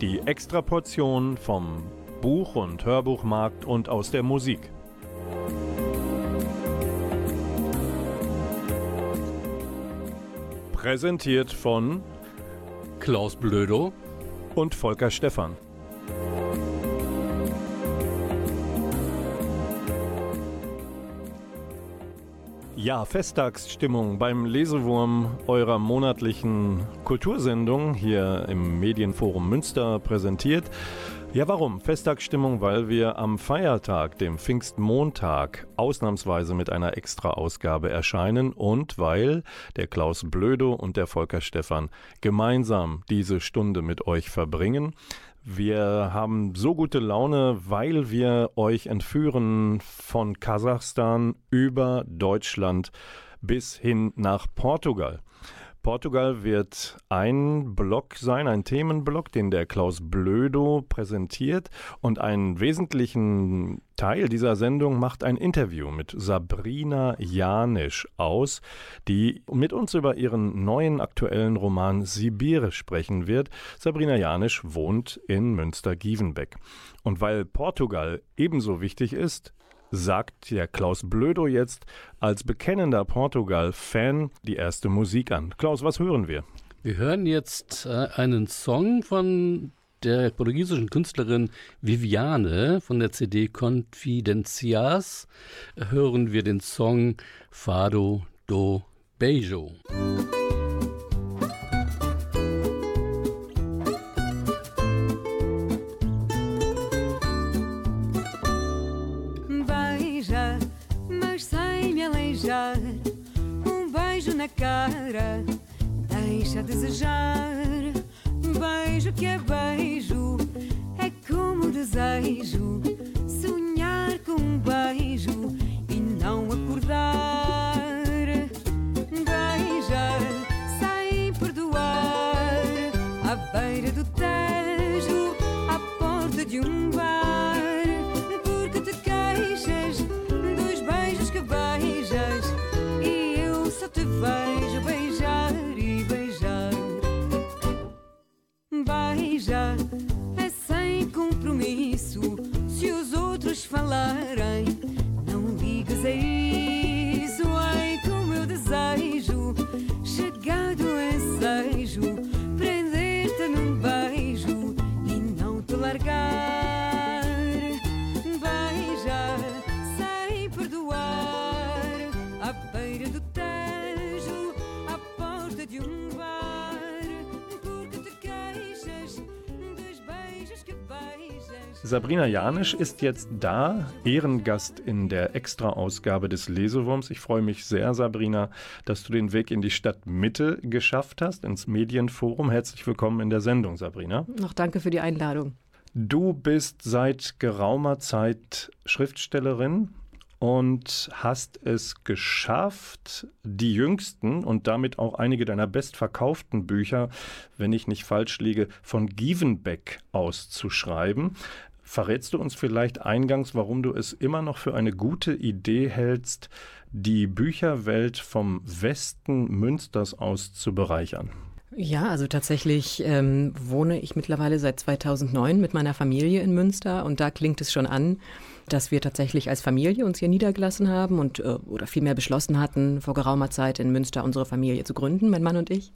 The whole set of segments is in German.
Die Extraportion vom Buch- und Hörbuchmarkt und aus der Musik. Präsentiert von Klaus Blödo und Volker Stephan. Ja, Festtagsstimmung beim Lesewurm eurer monatlichen Kultursendung hier im Medienforum Münster präsentiert. Ja, warum? Festtagsstimmung, weil wir am Feiertag, dem Pfingstmontag, ausnahmsweise mit einer Extra-Ausgabe erscheinen und weil der Klaus Blödo und der Volker Stephan gemeinsam diese Stunde mit euch verbringen. Wir haben so gute Laune, weil wir euch entführen von Kasachstan über Deutschland bis hin nach Portugal. Portugal wird ein Block sein, ein Themenblock, den der Klaus Blödo präsentiert. Und einen wesentlichen Teil dieser Sendung macht ein Interview mit Sabrina Janisch aus, die mit uns über ihren neuen aktuellen Roman Sibir sprechen wird. Sabrina Janisch wohnt in Münster-Gievenbeck. Und weil Portugal ebenso wichtig ist, sagt der Klaus Blödo jetzt als bekennender Portugal-Fan die erste Musik an. Klaus, was hören wir? Wir hören jetzt äh, einen Song von der portugiesischen Künstlerin Viviane von der CD Confidencias. Hören wir den Song Fado do Beijo. Cara deixa a desejar. Beijo que é beijo, é como desejo. Sonhar com um beijo e não acordar. Beija sem perdoar, à beira do tejo, à porta de um eu te vejo beijar e beijar. Beija é sem compromisso. Se os outros falarem, não ligas a isso. Ai, como eu desejo, chegado ensejo, prender-te num beijo e não te largar. Sabrina Janisch ist jetzt da, Ehrengast in der Extra-Ausgabe des Lesewurms. Ich freue mich sehr, Sabrina, dass du den Weg in die Stadtmitte geschafft hast, ins Medienforum. Herzlich willkommen in der Sendung, Sabrina. Noch danke für die Einladung. Du bist seit geraumer Zeit Schriftstellerin und hast es geschafft, die jüngsten und damit auch einige deiner bestverkauften Bücher, wenn ich nicht falsch liege, von Gievenbeck auszuschreiben. Verrätst du uns vielleicht eingangs, warum du es immer noch für eine gute Idee hältst, die Bücherwelt vom Westen Münsters aus zu bereichern? Ja, also tatsächlich ähm, wohne ich mittlerweile seit 2009 mit meiner Familie in Münster und da klingt es schon an, dass wir tatsächlich als Familie uns hier niedergelassen haben und äh, oder vielmehr beschlossen hatten, vor geraumer Zeit in Münster unsere Familie zu gründen, mein Mann und ich.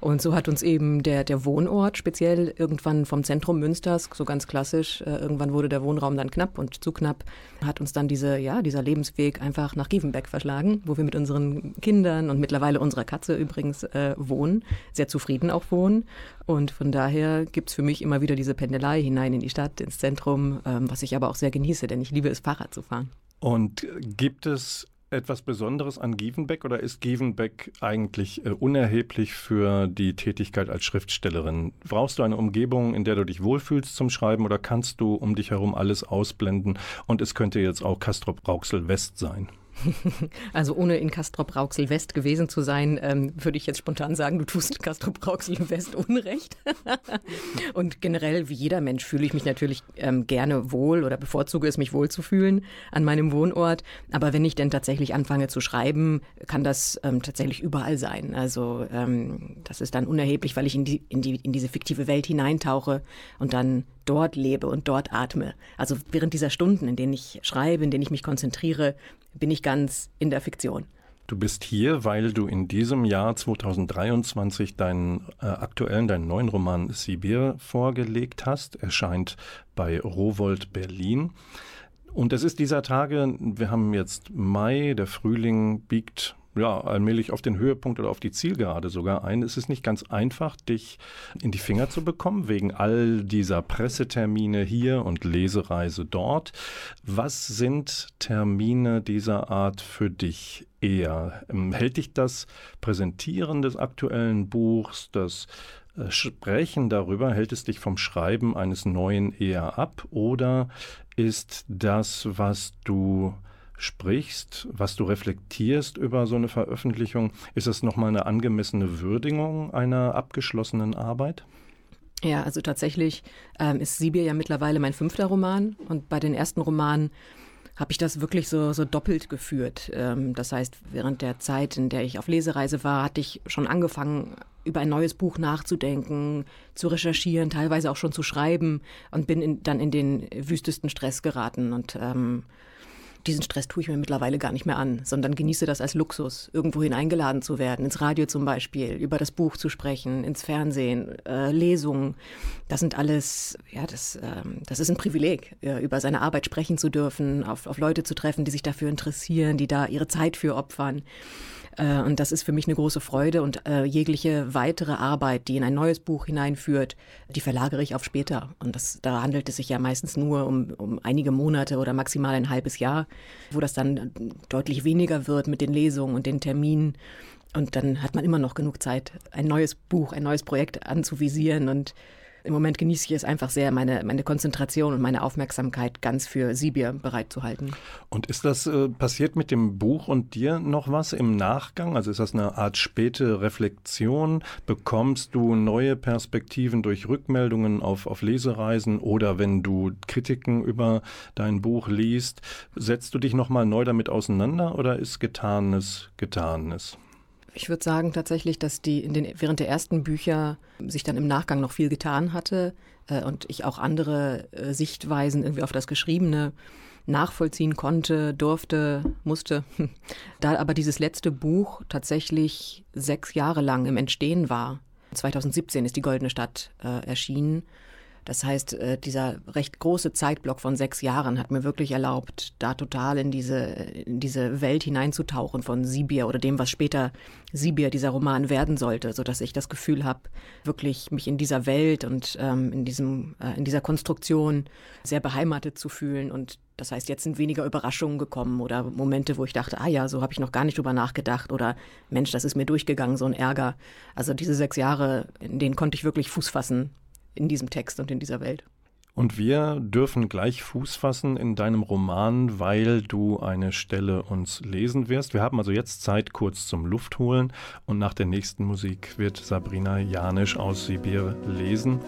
Und so hat uns eben der, der Wohnort speziell irgendwann vom Zentrum Münsters, so ganz klassisch, äh, irgendwann wurde der Wohnraum dann knapp und zu knapp, hat uns dann diese, ja, dieser Lebensweg einfach nach Gievenbeck verschlagen, wo wir mit unseren Kindern und mittlerweile unserer Katze übrigens äh, wohnen, sehr zufrieden auch wohnen. Und von daher gibt's für mich immer wieder diese Pendelei hinein in die Stadt, ins Zentrum, ähm, was ich aber auch sehr genieße, denn ich liebe es, Fahrrad zu fahren. Und gibt es etwas Besonderes an Gievenbeck oder ist Gievenbeck eigentlich äh, unerheblich für die Tätigkeit als Schriftstellerin? Brauchst du eine Umgebung, in der du dich wohlfühlst zum Schreiben oder kannst du um dich herum alles ausblenden und es könnte jetzt auch Castrop Rauxel West sein? Also ohne in Castrop Rauxel West gewesen zu sein, ähm, würde ich jetzt spontan sagen, du tust Castrop Rauxel West Unrecht. und generell, wie jeder Mensch, fühle ich mich natürlich ähm, gerne wohl oder bevorzuge es, mich wohlzufühlen an meinem Wohnort. Aber wenn ich denn tatsächlich anfange zu schreiben, kann das ähm, tatsächlich überall sein. Also ähm, das ist dann unerheblich, weil ich in, die, in, die, in diese fiktive Welt hineintauche und dann dort lebe und dort atme. Also während dieser Stunden, in denen ich schreibe, in denen ich mich konzentriere, bin ich ganz in der Fiktion. Du bist hier, weil du in diesem Jahr 2023 deinen äh, aktuellen, deinen neuen Roman Sibir vorgelegt hast. Erscheint bei Rowold Berlin. Und es ist dieser Tage, wir haben jetzt Mai, der Frühling biegt ja, allmählich auf den Höhepunkt oder auf die Zielgerade sogar ein. Es ist nicht ganz einfach, dich in die Finger zu bekommen, wegen all dieser Pressetermine hier und Lesereise dort. Was sind Termine dieser Art für dich eher? Ähm, hält dich das Präsentieren des aktuellen Buchs, das äh, Sprechen darüber, hält es dich vom Schreiben eines neuen eher ab oder ist das, was du sprichst, was du reflektierst über so eine Veröffentlichung, ist das nochmal eine angemessene Würdigung einer abgeschlossenen Arbeit? Ja, also tatsächlich ähm, ist Sibir ja mittlerweile mein fünfter Roman und bei den ersten Romanen habe ich das wirklich so, so doppelt geführt. Ähm, das heißt, während der Zeit, in der ich auf Lesereise war, hatte ich schon angefangen, über ein neues Buch nachzudenken, zu recherchieren, teilweise auch schon zu schreiben und bin in, dann in den wüstesten Stress geraten und ähm, diesen Stress tue ich mir mittlerweile gar nicht mehr an, sondern genieße das als Luxus, irgendwohin eingeladen zu werden, ins Radio zum Beispiel, über das Buch zu sprechen, ins Fernsehen, äh, Lesungen. Das sind alles, ja, das, ähm, das ist ein Privileg, äh, über seine Arbeit sprechen zu dürfen, auf, auf Leute zu treffen, die sich dafür interessieren, die da ihre Zeit für opfern. Äh, und das ist für mich eine große Freude und äh, jegliche weitere Arbeit, die in ein neues Buch hineinführt, die verlagere ich auf später. Und das, da handelt es sich ja meistens nur um, um einige Monate oder maximal ein halbes Jahr, wo das dann deutlich weniger wird mit den Lesungen und den Terminen. Und dann hat man immer noch genug Zeit, ein neues Buch, ein neues Projekt anzuvisieren und im Moment genieße ich es einfach sehr, meine, meine Konzentration und meine Aufmerksamkeit ganz für Sibir bereitzuhalten. Und ist das äh, passiert mit dem Buch und dir noch was im Nachgang? Also ist das eine Art späte Reflexion? Bekommst du neue Perspektiven durch Rückmeldungen auf, auf Lesereisen oder wenn du Kritiken über dein Buch liest? Setzt du dich nochmal neu damit auseinander oder ist Getanes Getanes? Ich würde sagen tatsächlich, dass die in den, während der ersten Bücher sich dann im Nachgang noch viel getan hatte äh, und ich auch andere äh, Sichtweisen irgendwie auf das Geschriebene nachvollziehen konnte, durfte, musste. Da aber dieses letzte Buch tatsächlich sechs Jahre lang im Entstehen war. 2017 ist die Goldene Stadt äh, erschienen das heißt, äh, dieser recht große Zeitblock von sechs Jahren hat mir wirklich erlaubt, da total in diese, in diese Welt hineinzutauchen von Sibir oder dem, was später Sibir, dieser Roman, werden sollte, sodass ich das Gefühl habe, wirklich mich in dieser Welt und ähm, in, diesem, äh, in dieser Konstruktion sehr beheimatet zu fühlen. Und das heißt, jetzt sind weniger Überraschungen gekommen oder Momente, wo ich dachte, ah ja, so habe ich noch gar nicht drüber nachgedacht oder Mensch, das ist mir durchgegangen, so ein Ärger. Also diese sechs Jahre, in denen konnte ich wirklich Fuß fassen in diesem Text und in dieser Welt. Und wir dürfen gleich Fuß fassen in deinem Roman, weil du eine Stelle uns lesen wirst. Wir haben also jetzt Zeit kurz zum Luftholen und nach der nächsten Musik wird Sabrina Janisch aus Sibir lesen.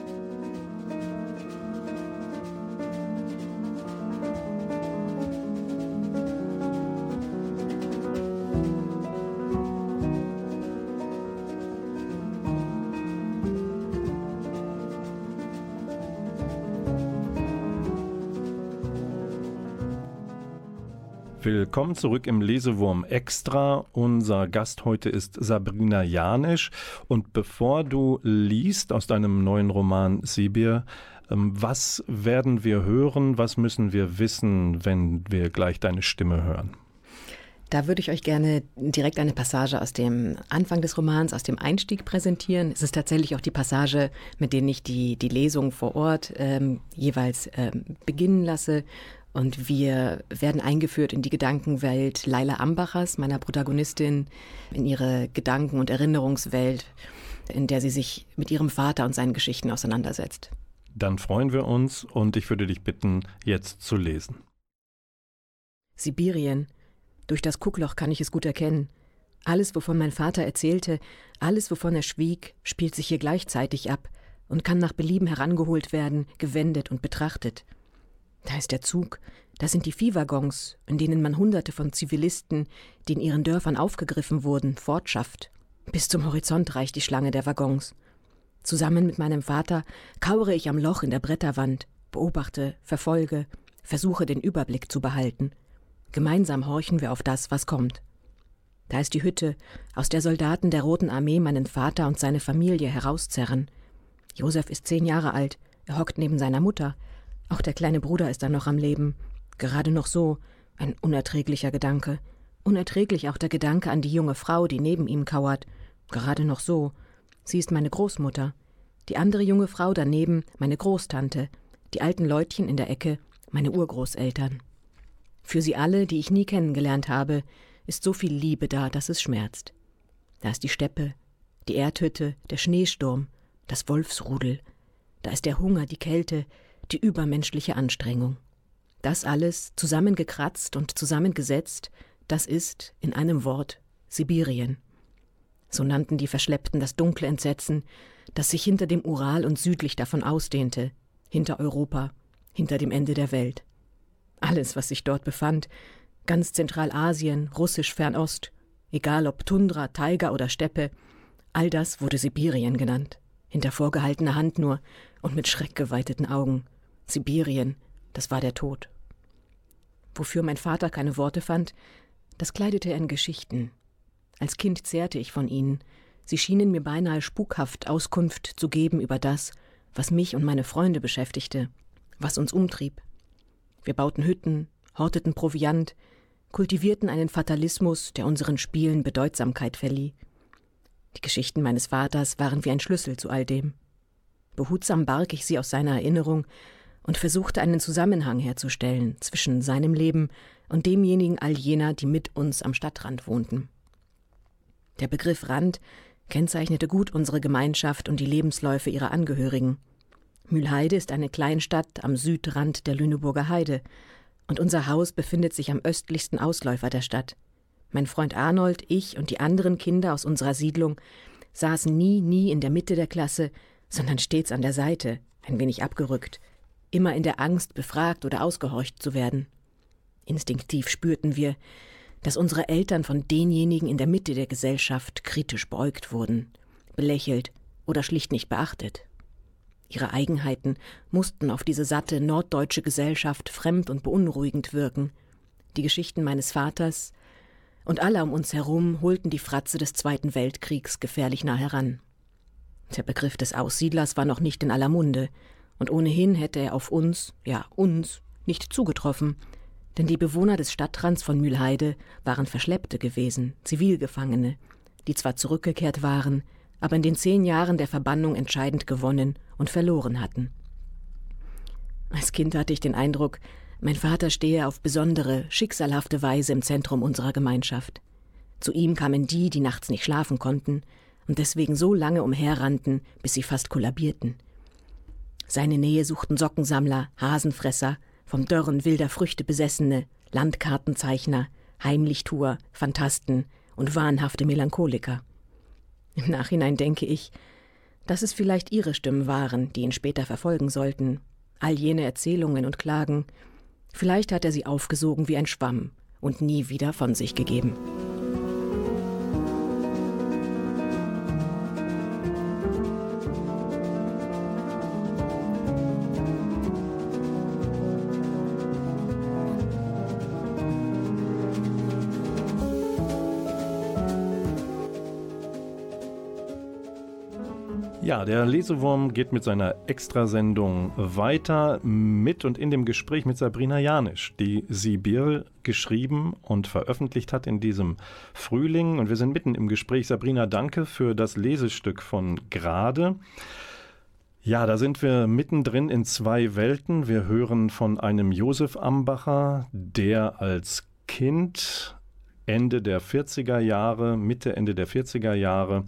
Willkommen zurück im Lesewurm Extra. Unser Gast heute ist Sabrina Janisch. Und bevor du liest aus deinem neuen Roman Sibir, ähm, was werden wir hören? Was müssen wir wissen, wenn wir gleich deine Stimme hören? Da würde ich euch gerne direkt eine Passage aus dem Anfang des Romans, aus dem Einstieg präsentieren. Es ist tatsächlich auch die Passage, mit denen ich die, die Lesung vor Ort ähm, jeweils ähm, beginnen lasse Und wir werden eingeführt in die Gedankenwelt Laila Ambachers, meiner Protagonistin, in ihre Gedanken- und Erinnerungswelt, in der sie sich mit ihrem Vater und seinen Geschichten auseinandersetzt. Dann freuen wir uns und ich würde dich bitten, jetzt zu lesen. Sibirien. Durch das Guckloch kann ich es gut erkennen. Alles, wovon mein Vater erzählte, alles, wovon er schwieg, spielt sich hier gleichzeitig ab und kann nach Belieben herangeholt werden, gewendet und betrachtet. Da ist der Zug, da sind die Viehwaggons, in denen man Hunderte von Zivilisten, die in ihren Dörfern aufgegriffen wurden, fortschafft. Bis zum Horizont reicht die Schlange der Waggons. Zusammen mit meinem Vater kauere ich am Loch in der Bretterwand, beobachte, verfolge, versuche den Überblick zu behalten. Gemeinsam horchen wir auf das, was kommt. Da ist die Hütte, aus der Soldaten der Roten Armee meinen Vater und seine Familie herauszerren. Josef ist zehn Jahre alt, er hockt neben seiner Mutter. Auch der kleine Bruder ist dann noch am Leben. Gerade noch so, ein unerträglicher Gedanke. Unerträglich auch der Gedanke an die junge Frau, die neben ihm kauert. Gerade noch so. Sie ist meine Großmutter. Die andere junge Frau daneben meine Großtante. Die alten Leutchen in der Ecke meine Urgroßeltern. Für sie alle, die ich nie kennengelernt habe, ist so viel Liebe da, dass es schmerzt. Da ist die Steppe, die Erdhütte, der Schneesturm, das Wolfsrudel. Da ist der Hunger, die Kälte, die übermenschliche Anstrengung. Das alles zusammengekratzt und zusammengesetzt, das ist, in einem Wort, Sibirien. So nannten die Verschleppten das dunkle Entsetzen, das sich hinter dem Ural und südlich davon ausdehnte, hinter Europa, hinter dem Ende der Welt. Alles, was sich dort befand, ganz Zentralasien, russisch Fernost, egal ob Tundra, Taiga oder Steppe, all das wurde Sibirien genannt, hinter vorgehaltener Hand nur und mit schreckgeweiteten Augen. Sibirien, das war der Tod. Wofür mein Vater keine Worte fand, das kleidete er in Geschichten. Als Kind zehrte ich von ihnen, sie schienen mir beinahe spukhaft Auskunft zu geben über das, was mich und meine Freunde beschäftigte, was uns umtrieb. Wir bauten Hütten, horteten Proviant, kultivierten einen Fatalismus, der unseren Spielen Bedeutsamkeit verlieh. Die Geschichten meines Vaters waren wie ein Schlüssel zu all dem. Behutsam barg ich sie aus seiner Erinnerung und versuchte einen Zusammenhang herzustellen zwischen seinem Leben und demjenigen all jener, die mit uns am Stadtrand wohnten. Der Begriff Rand kennzeichnete gut unsere Gemeinschaft und die Lebensläufe ihrer Angehörigen. Mühlheide ist eine Kleinstadt am Südrand der Lüneburger Heide, und unser Haus befindet sich am östlichsten Ausläufer der Stadt. Mein Freund Arnold, ich und die anderen Kinder aus unserer Siedlung saßen nie, nie in der Mitte der Klasse, sondern stets an der Seite, ein wenig abgerückt, immer in der Angst, befragt oder ausgehorcht zu werden. Instinktiv spürten wir, dass unsere Eltern von denjenigen in der Mitte der Gesellschaft kritisch beugt wurden, belächelt oder schlicht nicht beachtet. Ihre Eigenheiten mussten auf diese satte norddeutsche Gesellschaft fremd und beunruhigend wirken. Die Geschichten meines Vaters und alle um uns herum holten die Fratze des Zweiten Weltkriegs gefährlich nah heran. Der Begriff des Aussiedlers war noch nicht in aller Munde, und ohnehin hätte er auf uns, ja uns, nicht zugetroffen, denn die Bewohner des Stadtrands von Mühlheide waren Verschleppte gewesen, Zivilgefangene, die zwar zurückgekehrt waren, aber in den zehn Jahren der Verbannung entscheidend gewonnen und verloren hatten. Als Kind hatte ich den Eindruck, mein Vater stehe auf besondere, schicksalhafte Weise im Zentrum unserer Gemeinschaft. Zu ihm kamen die, die nachts nicht schlafen konnten und deswegen so lange umherrannten, bis sie fast kollabierten. Seine Nähe suchten Sockensammler, Hasenfresser, vom Dörren wilder Früchte besessene, Landkartenzeichner, Heimlichtuer, Phantasten und wahnhafte Melancholiker. Im Nachhinein denke ich, dass es vielleicht ihre Stimmen waren, die ihn später verfolgen sollten. All jene Erzählungen und Klagen. Vielleicht hat er sie aufgesogen wie ein Schwamm und nie wieder von sich gegeben. Ja, der Lesewurm geht mit seiner Extrasendung weiter mit und in dem Gespräch mit Sabrina Janisch, die Sibir geschrieben und veröffentlicht hat in diesem Frühling. Und wir sind mitten im Gespräch. Sabrina, danke für das Lesestück von Grade. Ja, da sind wir mittendrin in zwei Welten. Wir hören von einem Josef Ambacher, der als Kind Ende der 40er Jahre, Mitte, Ende der 40er Jahre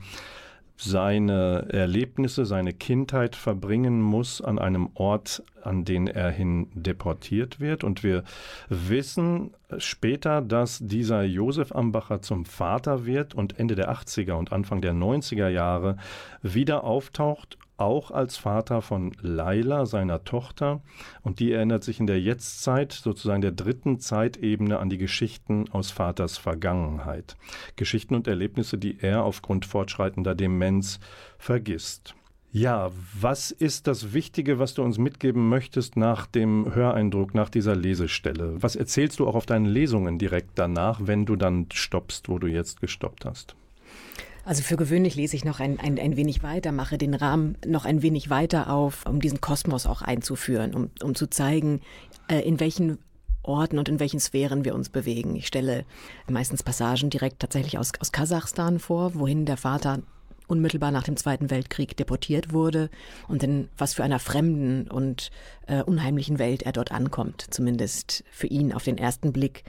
seine Erlebnisse, seine Kindheit verbringen muss an einem Ort, an den er hin deportiert wird. Und wir wissen später, dass dieser Josef Ambacher zum Vater wird und Ende der 80er und Anfang der 90er Jahre wieder auftaucht auch als Vater von Laila, seiner Tochter. Und die erinnert sich in der Jetztzeit, sozusagen der dritten Zeitebene, an die Geschichten aus Vaters Vergangenheit. Geschichten und Erlebnisse, die er aufgrund fortschreitender Demenz vergisst. Ja, was ist das Wichtige, was du uns mitgeben möchtest nach dem Höreindruck, nach dieser Lesestelle? Was erzählst du auch auf deinen Lesungen direkt danach, wenn du dann stoppst, wo du jetzt gestoppt hast? Also für gewöhnlich lese ich noch ein, ein, ein wenig weiter, mache den Rahmen noch ein wenig weiter auf, um diesen Kosmos auch einzuführen, um, um zu zeigen, äh, in welchen Orten und in welchen Sphären wir uns bewegen. Ich stelle meistens Passagen direkt tatsächlich aus, aus Kasachstan vor, wohin der Vater unmittelbar nach dem Zweiten Weltkrieg deportiert wurde und in was für einer fremden und äh, unheimlichen Welt er dort ankommt, zumindest für ihn auf den ersten Blick.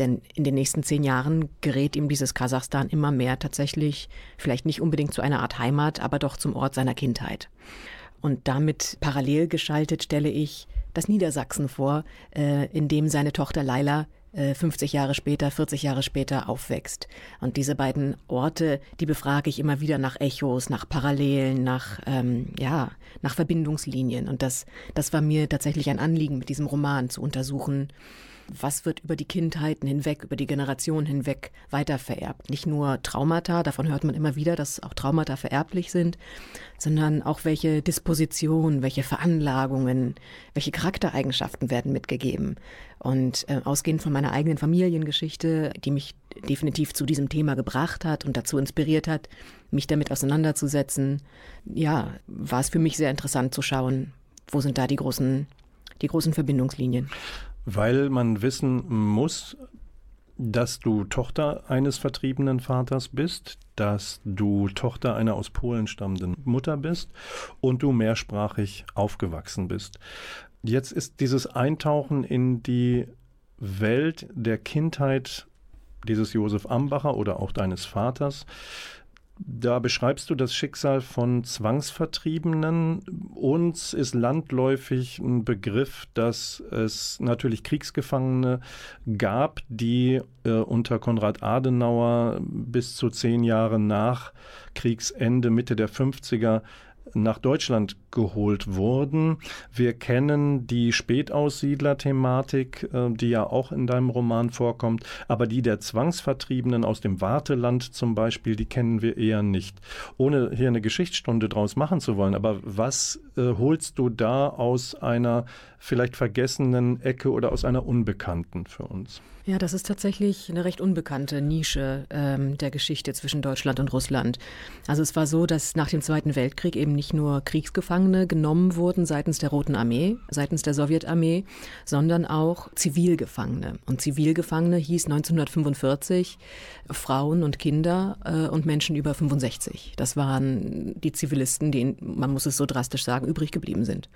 Denn in den nächsten zehn Jahren gerät ihm dieses Kasachstan immer mehr tatsächlich, vielleicht nicht unbedingt zu einer Art Heimat, aber doch zum Ort seiner Kindheit. Und damit parallel geschaltet stelle ich das Niedersachsen vor, äh, in dem seine Tochter Laila 50 äh, Jahre später, 40 Jahre später aufwächst. Und diese beiden Orte, die befrage ich immer wieder nach Echos, nach Parallelen, nach, ähm, ja, nach Verbindungslinien. Und das, das war mir tatsächlich ein Anliegen, mit diesem Roman zu untersuchen, was wird über die Kindheiten hinweg, über die Generationen hinweg weitervererbt. Nicht nur Traumata, davon hört man immer wieder, dass auch Traumata vererblich sind, sondern auch welche Dispositionen, welche Veranlagungen, welche Charaktereigenschaften werden mitgegeben. Und äh, ausgehend von meiner eigenen Familiengeschichte, die mich definitiv zu diesem Thema gebracht hat und dazu inspiriert hat, mich damit auseinanderzusetzen, ja, war es für mich sehr interessant zu schauen, wo sind da die großen, die großen Verbindungslinien. Weil man wissen muss, dass du Tochter eines vertriebenen Vaters bist, dass du Tochter einer aus Polen stammenden Mutter bist und du mehrsprachig aufgewachsen bist. Jetzt ist dieses Eintauchen in die Welt der Kindheit dieses Josef Ambacher oder auch deines Vaters da beschreibst du das Schicksal von Zwangsvertriebenen. Uns ist landläufig ein Begriff, dass es natürlich Kriegsgefangene gab, die äh, unter Konrad Adenauer bis zu zehn Jahre nach Kriegsende, Mitte der 50er, nach Deutschland geholt wurden. Wir kennen die Spätaussiedler-Thematik, äh, die ja auch in deinem Roman vorkommt, aber die der Zwangsvertriebenen aus dem Warteland zum Beispiel, die kennen wir eher nicht. Ohne hier eine Geschichtsstunde draus machen zu wollen, aber was äh, holst du da aus einer vielleicht vergessenen Ecke oder aus einer unbekannten für uns? Ja, das ist tatsächlich eine recht unbekannte Nische ähm, der Geschichte zwischen Deutschland und Russland. Also es war so, dass nach dem Zweiten Weltkrieg eben nicht nur Kriegsgefangene genommen wurden seitens der Roten Armee, seitens der Sowjetarmee, sondern auch Zivilgefangene. Und Zivilgefangene hieß 1945 Frauen und Kinder äh, und Menschen über 65. Das waren die Zivilisten, die, man muss es so drastisch sagen, übrig geblieben sind.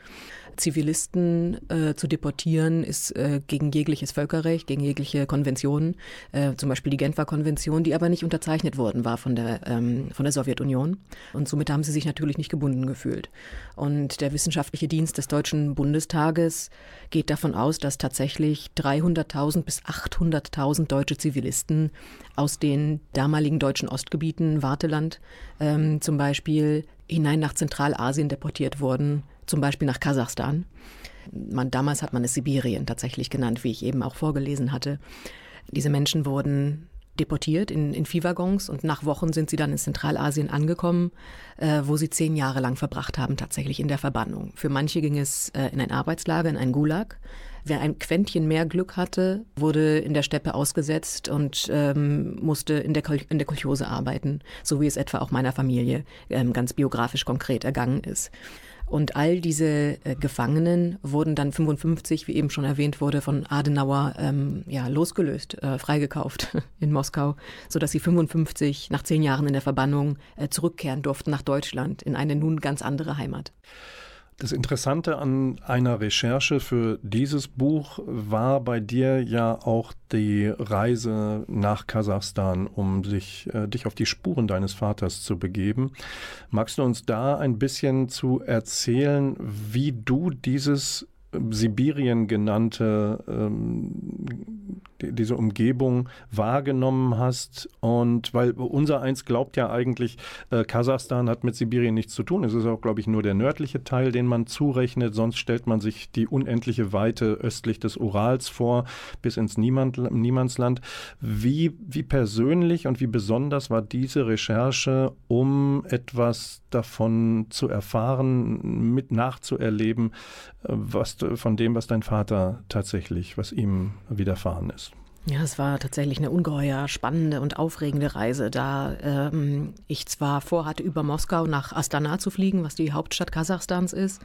Zivilisten äh, zu deportieren ist äh, gegen jegliches Völkerrecht, gegen jegliche Konventionen, äh, zum Beispiel die Genfer Konvention, die aber nicht unterzeichnet worden war von der, ähm, von der Sowjetunion. Und somit haben sie sich natürlich nicht gebunden gefühlt. Und der wissenschaftliche Dienst des Deutschen Bundestages geht davon aus, dass tatsächlich 300.000 bis 800.000 deutsche Zivilisten aus den damaligen deutschen Ostgebieten, Warteland ähm, zum Beispiel, hinein nach Zentralasien deportiert wurden, zum Beispiel nach Kasachstan. Man, damals hat man es Sibirien tatsächlich genannt, wie ich eben auch vorgelesen hatte. Diese Menschen wurden deportiert in, in Viehwaggons und nach Wochen sind sie dann in Zentralasien angekommen, äh, wo sie zehn Jahre lang verbracht haben, tatsächlich in der Verbannung. Für manche ging es äh, in ein Arbeitslager, in ein Gulag. Wer ein Quäntchen mehr Glück hatte, wurde in der Steppe ausgesetzt und ähm, musste in der, in der Kolchose arbeiten, so wie es etwa auch meiner Familie ähm, ganz biografisch konkret ergangen ist. Und all diese äh, Gefangenen wurden dann 55, wie eben schon erwähnt wurde, von Adenauer ähm, ja, losgelöst, äh, freigekauft in Moskau, sodass sie 55 nach zehn Jahren in der Verbannung äh, zurückkehren durften nach Deutschland in eine nun ganz andere Heimat. Das Interessante an einer Recherche für dieses Buch war bei dir ja auch die Reise nach Kasachstan, um sich, äh, dich auf die Spuren deines Vaters zu begeben. Magst du uns da ein bisschen zu erzählen, wie du dieses Sibirien genannte, ähm, diese Umgebung wahrgenommen hast. Und weil unser eins glaubt ja eigentlich, äh, Kasachstan hat mit Sibirien nichts zu tun. Es ist auch, glaube ich, nur der nördliche Teil, den man zurechnet. Sonst stellt man sich die unendliche Weite östlich des Urals vor, bis ins Niemand, Niemandsland. Wie, wie persönlich und wie besonders war diese Recherche, um etwas davon zu erfahren, mit nachzuerleben, äh, was von dem, was dein Vater tatsächlich, was ihm widerfahren ist. Ja, es war tatsächlich eine ungeheuer spannende und aufregende Reise, da ähm, ich zwar vorhatte, über Moskau nach Astana zu fliegen, was die Hauptstadt Kasachstans ist,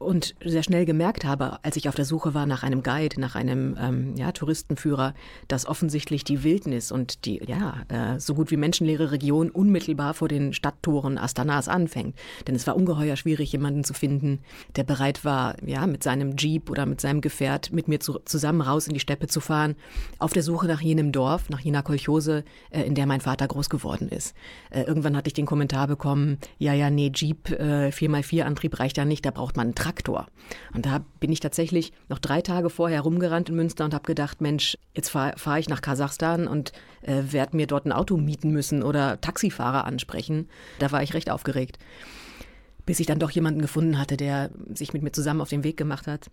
und sehr schnell gemerkt habe, als ich auf der Suche war nach einem Guide, nach einem ähm, ja, Touristenführer, dass offensichtlich die Wildnis und die ja äh, so gut wie menschenleere Region unmittelbar vor den Stadttoren Astanas anfängt. Denn es war ungeheuer schwierig, jemanden zu finden, der bereit war, ja, mit seinem Jeep oder mit seinem Gefährt mit mir zu, zusammen raus in die Steppe zu fahren, auf auf der Suche nach jenem Dorf, nach jener Kolchose, äh, in der mein Vater groß geworden ist. Äh, irgendwann hatte ich den Kommentar bekommen, ja, ja, nee, Jeep, äh, 4x4-Antrieb reicht ja nicht, da braucht man einen Traktor. Und da bin ich tatsächlich noch drei Tage vorher rumgerannt in Münster und habe gedacht, Mensch, jetzt fahre fahr ich nach Kasachstan und äh, werde mir dort ein Auto mieten müssen oder Taxifahrer ansprechen. Da war ich recht aufgeregt. Bis ich dann doch jemanden gefunden hatte, der sich mit mir zusammen auf den Weg gemacht hat.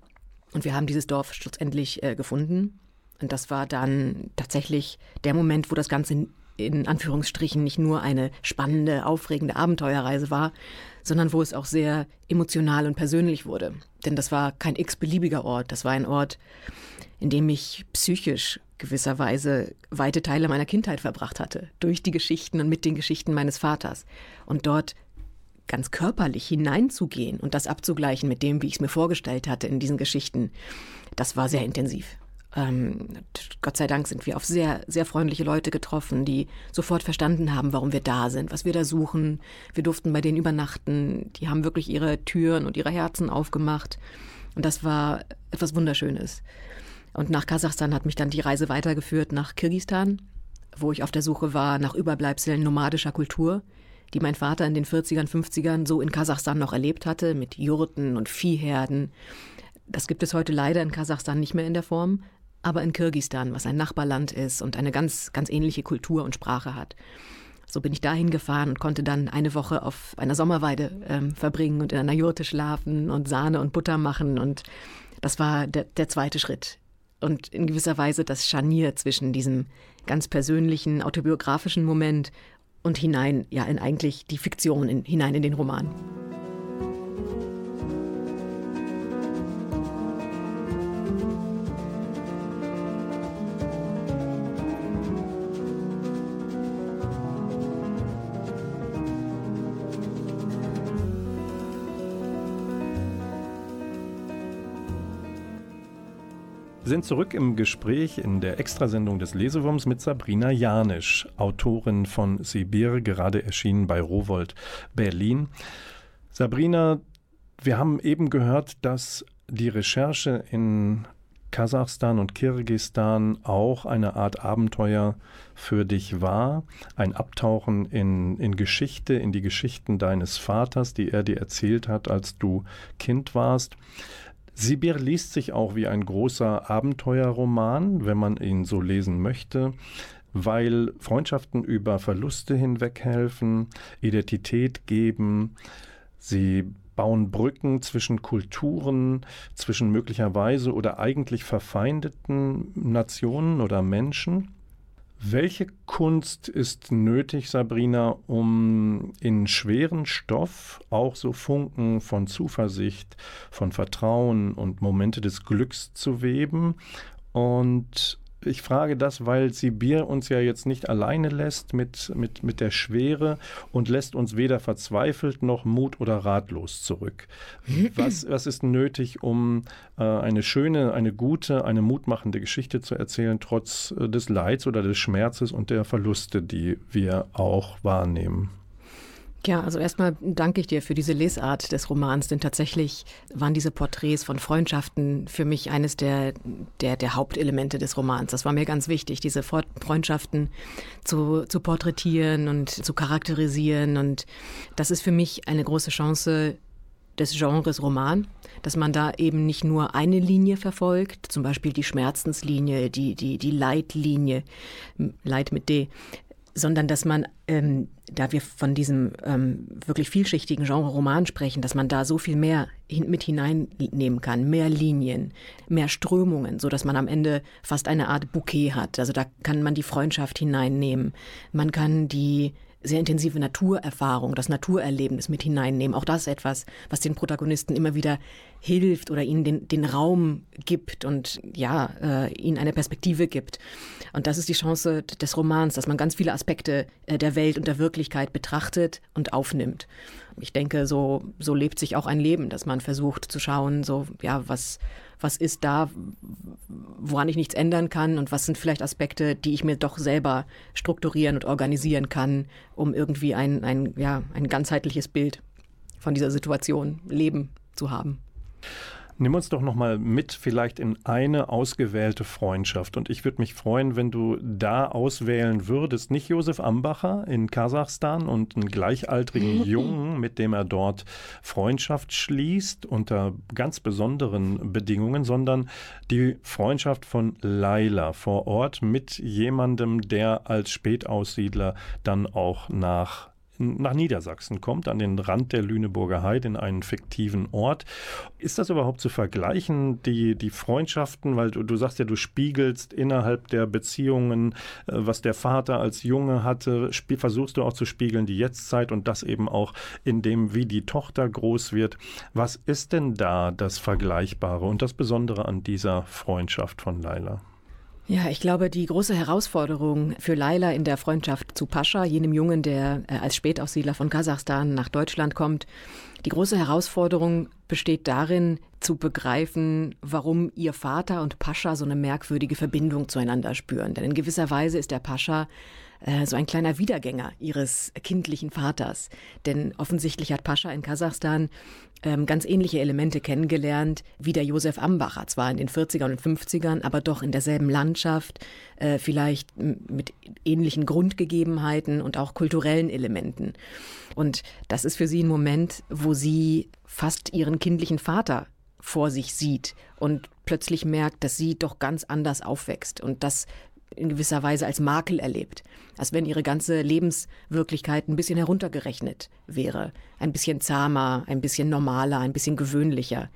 Und wir haben dieses Dorf schlussendlich äh, gefunden. Und das war dann tatsächlich der Moment, wo das Ganze in, Anführungsstrichen nicht nur eine spannende, aufregende Abenteuerreise war, sondern wo es auch sehr emotional und persönlich wurde. Denn das war kein x-beliebiger Ort, das war ein Ort, in dem ich psychisch gewisserweise weite Teile meiner Kindheit verbracht hatte, durch die Geschichten und mit den Geschichten meines Vaters. Und dort ganz körperlich hineinzugehen und das abzugleichen mit dem, wie ich es mir vorgestellt hatte in diesen Geschichten, das war sehr intensiv. Ähm, Gott sei Dank sind wir auf sehr, sehr freundliche Leute getroffen, die sofort verstanden haben, warum wir da sind, was wir da suchen. Wir durften bei denen übernachten. Die haben wirklich ihre Türen und ihre Herzen aufgemacht. Und das war etwas Wunderschönes. Und nach Kasachstan hat mich dann die Reise weitergeführt nach Kirgistan, wo ich auf der Suche war nach Überbleibseln nomadischer Kultur, die mein Vater in den 40ern, 50ern so in Kasachstan noch erlebt hatte, mit Jurten und Viehherden. Das gibt es heute leider in Kasachstan nicht mehr in der Form, aber in Kirgistan, was ein Nachbarland ist und eine ganz, ganz ähnliche Kultur und Sprache hat. So bin ich dahin gefahren und konnte dann eine Woche auf einer Sommerweide ähm, verbringen und in einer Jurte schlafen und Sahne und Butter machen. Und das war der, der zweite Schritt. Und in gewisser Weise das Scharnier zwischen diesem ganz persönlichen, autobiografischen Moment und hinein, ja, in eigentlich die Fiktion, in, hinein in den Roman. Sind zurück im Gespräch in der Extrasendung des Lesewurms mit Sabrina Janisch, Autorin von Sibir, gerade erschienen bei Rowold Berlin. Sabrina, wir haben eben gehört, dass die Recherche in Kasachstan und Kirgisistan auch eine Art Abenteuer für dich war, ein Abtauchen in, in Geschichte, in die Geschichten deines Vaters, die er dir erzählt hat, als du Kind warst. Sibir liest sich auch wie ein großer Abenteuerroman, wenn man ihn so lesen möchte weil Freundschaften über Verluste hinweg helfen, Identität geben, sie bauen Brücken zwischen Kulturen, zwischen möglicherweise oder eigentlich verfeindeten Nationen oder Menschen. Welche Kunst ist nötig, Sabrina, um in schweren Stoff auch so Funken von Zuversicht, von Vertrauen und Momente des Glücks zu weben? Und ich frage das, weil Sibir uns ja jetzt nicht alleine lässt mit, mit, mit der Schwere und lässt uns weder verzweifelt noch mut oder ratlos zurück. Was, was ist nötig, um äh, eine schöne, eine gute, eine mutmachende Geschichte zu erzählen, trotz äh, des Leids oder des Schmerzes und der Verluste, die wir auch wahrnehmen? Ja, also erstmal danke ich dir für diese Lesart des Romans, denn tatsächlich waren diese Porträts von Freundschaften für mich eines der, der, der Hauptelemente des Romans. Das war mir ganz wichtig, diese Freundschaften zu, zu porträtieren und zu charakterisieren. Und das ist für mich eine große Chance des Genres Roman, dass man da eben nicht nur eine Linie verfolgt, zum Beispiel die Schmerzenslinie, die, die, die Leitlinie, Leid mit D, sondern dass man, ähm, da wir von diesem ähm, wirklich vielschichtigen Genre Roman sprechen, dass man da so viel mehr hin, mit hineinnehmen kann, mehr Linien, mehr Strömungen, so dass man am Ende fast eine Art Bouquet hat. Also da kann man die Freundschaft hineinnehmen, man kann die sehr intensive Naturerfahrung, das Naturerlebnis mit hineinnehmen. Auch das etwas, was den Protagonisten immer wieder hilft oder ihnen den, den Raum gibt und ja, äh, ihnen eine Perspektive gibt. Und das ist die Chance des Romans, dass man ganz viele Aspekte äh, der Welt und der Wirklichkeit betrachtet und aufnimmt. Ich denke, so, so lebt sich auch ein Leben, dass man versucht zu schauen, so, ja, was, was ist da, woran ich nichts ändern kann und was sind vielleicht Aspekte, die ich mir doch selber strukturieren und organisieren kann, um irgendwie ein, ein, ja, ein ganzheitliches Bild von dieser Situation, Leben zu haben. Nimm uns doch noch mal mit, vielleicht in eine ausgewählte Freundschaft. Und ich würde mich freuen, wenn du da auswählen würdest, nicht Josef Ambacher in Kasachstan und einen gleichaltrigen Jungen, mit dem er dort Freundschaft schließt, unter ganz besonderen Bedingungen, sondern die Freundschaft von Laila vor Ort mit jemandem, der als Spätaussiedler dann auch nach nach Niedersachsen kommt, an den Rand der Lüneburger Heide in einen fiktiven Ort. Ist das überhaupt zu vergleichen, die, die Freundschaften? Weil du, du sagst ja, du spiegelst innerhalb der Beziehungen, äh, was der Vater als Junge hatte, versuchst du auch zu spiegeln die Jetztzeit und das eben auch in dem, wie die Tochter groß wird. Was ist denn da das Vergleichbare und das Besondere an dieser Freundschaft von Laila? Ja, ich glaube, die große Herausforderung für Laila in der Freundschaft zu Pascha, jenem Jungen, der äh, als Spätaussiedler von Kasachstan nach Deutschland kommt, die große Herausforderung besteht darin, zu begreifen, warum ihr Vater und Pascha so eine merkwürdige Verbindung zueinander spüren. Denn in gewisser Weise ist der Pascha äh, so ein kleiner Wiedergänger ihres kindlichen Vaters. Denn offensichtlich hat Pascha in Kasachstan ähm, ganz ähnliche Elemente kennengelernt wie der Josef Ambacher, zwar in den 40ern und 50ern, aber doch in derselben Landschaft, äh, vielleicht mit ähnlichen Grundgegebenheiten und auch kulturellen Elementen. Und das ist für sie ein Moment, wo sie fast ihren kindlichen Vater vor sich sieht und plötzlich merkt, dass sie doch ganz anders aufwächst und das in gewisser Weise als Makel erlebt, als wenn ihre ganze Lebenswirklichkeit ein bisschen heruntergerechnet wäre, ein bisschen zahmer, ein bisschen normaler, ein bisschen gewöhnlicher.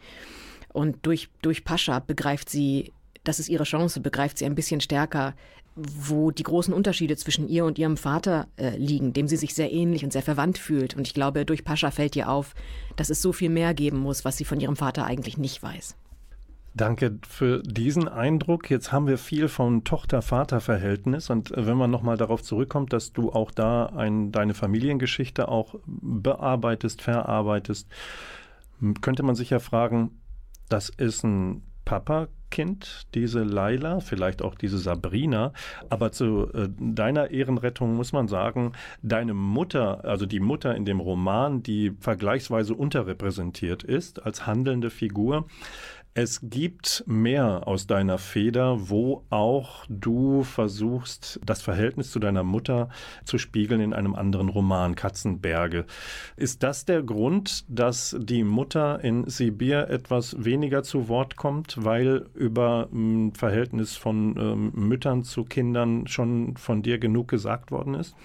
Und durch, durch Pascha begreift sie, das ist ihre Chance, begreift sie ein bisschen stärker, wo die großen Unterschiede zwischen ihr und ihrem Vater äh, liegen, dem sie sich sehr ähnlich und sehr verwandt fühlt. Und ich glaube, durch Pascha fällt ihr auf, dass es so viel mehr geben muss, was sie von ihrem Vater eigentlich nicht weiß. Danke für diesen Eindruck. Jetzt haben wir viel vom Tochter-Vater-Verhältnis und äh, wenn man nochmal darauf zurückkommt, dass du auch da ein, deine Familiengeschichte auch bearbeitest, verarbeitest, könnte man sich ja fragen, das ist ein Papa-Kind, diese Laila, vielleicht auch diese Sabrina. Aber zu äh, deiner Ehrenrettung muss man sagen, deine Mutter, also die Mutter in dem Roman, die vergleichsweise unterrepräsentiert ist als handelnde Figur, es gibt mehr aus deiner Feder, wo auch du versuchst, das Verhältnis zu deiner Mutter zu spiegeln in einem anderen Roman, Katzenberge. Ist das der Grund, dass die Mutter in Sibir etwas weniger zu Wort kommt, weil über ein hm, Verhältnis von ähm, Müttern zu Kindern schon von dir genug gesagt worden ist?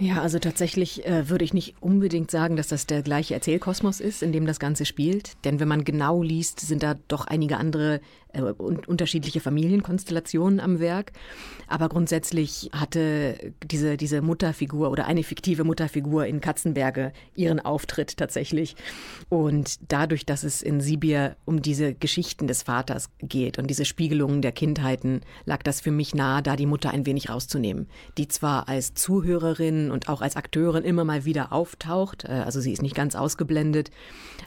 Ja, also tatsächlich äh, würde ich nicht unbedingt sagen, dass das der gleiche Erzählkosmos ist, in dem das Ganze spielt. Denn wenn man genau liest, sind da doch einige andere äh, unterschiedliche Familienkonstellationen am Werk. Aber grundsätzlich hatte diese, diese Mutterfigur oder eine fiktive Mutterfigur in Katzenberge ihren Auftritt tatsächlich. Und dadurch, dass es in Sibir um diese Geschichten des Vaters geht und diese Spiegelungen der Kindheiten, lag das für mich nahe, da die Mutter ein wenig rauszunehmen. Die zwar als Zuhörerin und auch als Akteurin immer mal wieder auftaucht, äh, also sie ist nicht ganz ausgeblendet,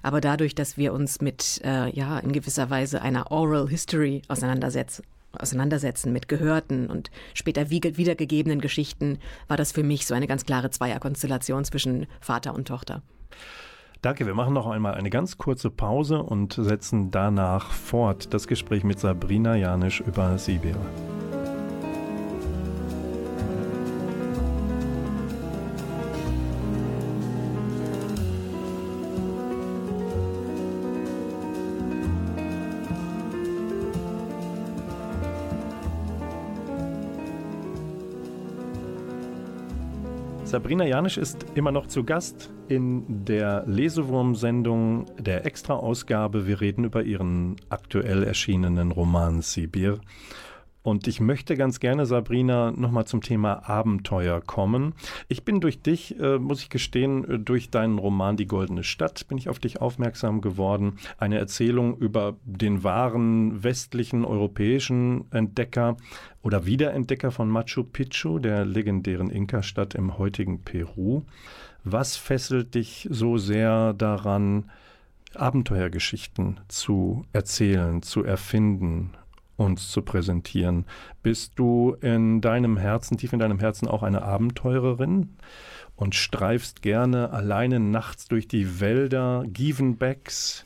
aber dadurch, dass wir uns mit, äh, ja, in gewisser Weise einer Oral History auseinandersetzen, Auseinandersetzen mit gehörten und später wiedergegebenen Geschichten war das für mich so eine ganz klare Zweierkonstellation zwischen Vater und Tochter. Danke, wir machen noch einmal eine ganz kurze Pause und setzen danach fort das Gespräch mit Sabrina Janisch über Sibir. Sabrina Janisch ist immer noch zu Gast in der Lesewurm-Sendung der Extra-Ausgabe. Wir reden über ihren aktuell erschienenen Roman Sibir. Und ich möchte ganz gerne, Sabrina, nochmal zum Thema Abenteuer kommen. Ich bin durch dich, äh, muss ich gestehen, äh, durch deinen Roman Die Goldene Stadt bin ich auf dich aufmerksam geworden. Eine Erzählung über den wahren westlichen europäischen Entdecker oder Wiederentdecker von Machu Picchu, der legendären Inka-Stadt im heutigen Peru. Was fesselt dich so sehr daran, Abenteuergeschichten zu erzählen, zu erfinden uns zu präsentieren. Bist du in deinem Herzen, tief in deinem Herzen auch eine Abenteurerin und streifst gerne alleine nachts durch die Wälder Gievenbecks,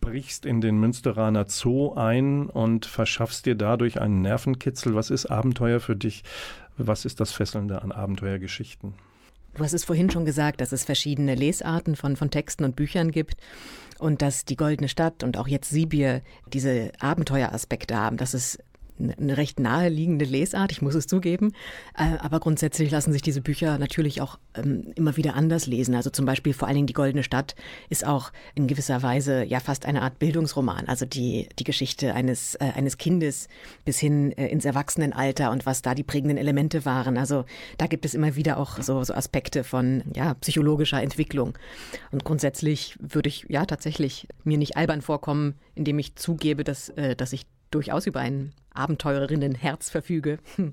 brichst in den Münsteraner Zoo ein und verschaffst dir dadurch einen Nervenkitzel. Was ist Abenteuer für dich? Was ist das Fesselnde an Abenteuergeschichten? Du hast es vorhin schon gesagt, dass es verschiedene Lesarten von, von Texten und Büchern gibt und dass die Goldene Stadt und auch jetzt Sibir diese Abenteueraspekte haben, dass es eine recht naheliegende Lesart, ich muss es zugeben. Äh, aber grundsätzlich lassen sich diese Bücher natürlich auch ähm, immer wieder anders lesen. Also zum Beispiel vor allen Dingen Die Goldene Stadt ist auch in gewisser Weise ja fast eine Art Bildungsroman. Also die, die Geschichte eines, äh, eines Kindes bis hin äh, ins Erwachsenenalter und was da die prägenden Elemente waren. Also da gibt es immer wieder auch so, so Aspekte von ja, psychologischer Entwicklung. Und grundsätzlich würde ich ja tatsächlich mir nicht albern vorkommen, indem ich zugebe, dass, dass ich durchaus über ein Abenteurerinnenherz verfüge.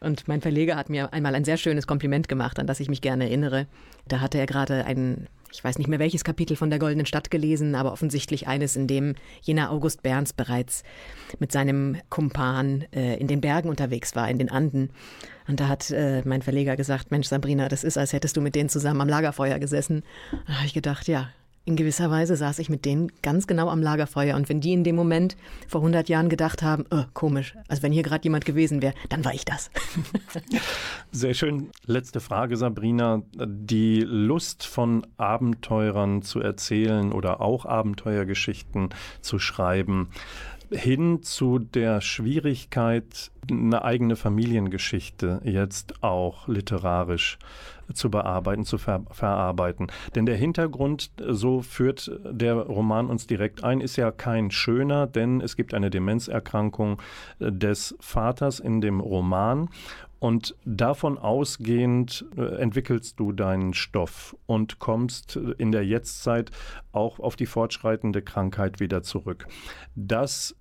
Und mein Verleger hat mir einmal ein sehr schönes Kompliment gemacht, an das ich mich gerne erinnere. Da hatte er gerade ein, ich weiß nicht mehr welches Kapitel von der Goldenen Stadt gelesen, aber offensichtlich eines, in dem jener August Berns bereits mit seinem Kumpan äh, in den Bergen unterwegs war, in den Anden. Und da hat äh, mein Verleger gesagt, Mensch Sabrina, das ist, als hättest du mit denen zusammen am Lagerfeuer gesessen. Da habe ich gedacht, ja, in gewisser Weise saß ich mit denen ganz genau am Lagerfeuer. Und wenn die in dem Moment vor 100 Jahren gedacht haben, oh, komisch, also wenn hier gerade jemand gewesen wäre, dann war ich das. Sehr schön. Letzte Frage, Sabrina. Die Lust von Abenteurern zu erzählen oder auch Abenteuergeschichten zu schreiben, hin zu der Schwierigkeit, eine eigene Familiengeschichte jetzt auch literarisch zu bearbeiten, zu ver verarbeiten. Denn der Hintergrund, so führt der Roman uns direkt ein, ist ja kein schöner, denn es gibt eine Demenzerkrankung des Vaters in dem Roman und davon ausgehend äh, entwickelst du deinen Stoff und kommst in der Jetztzeit auch auf die fortschreitende Krankheit wieder zurück. Das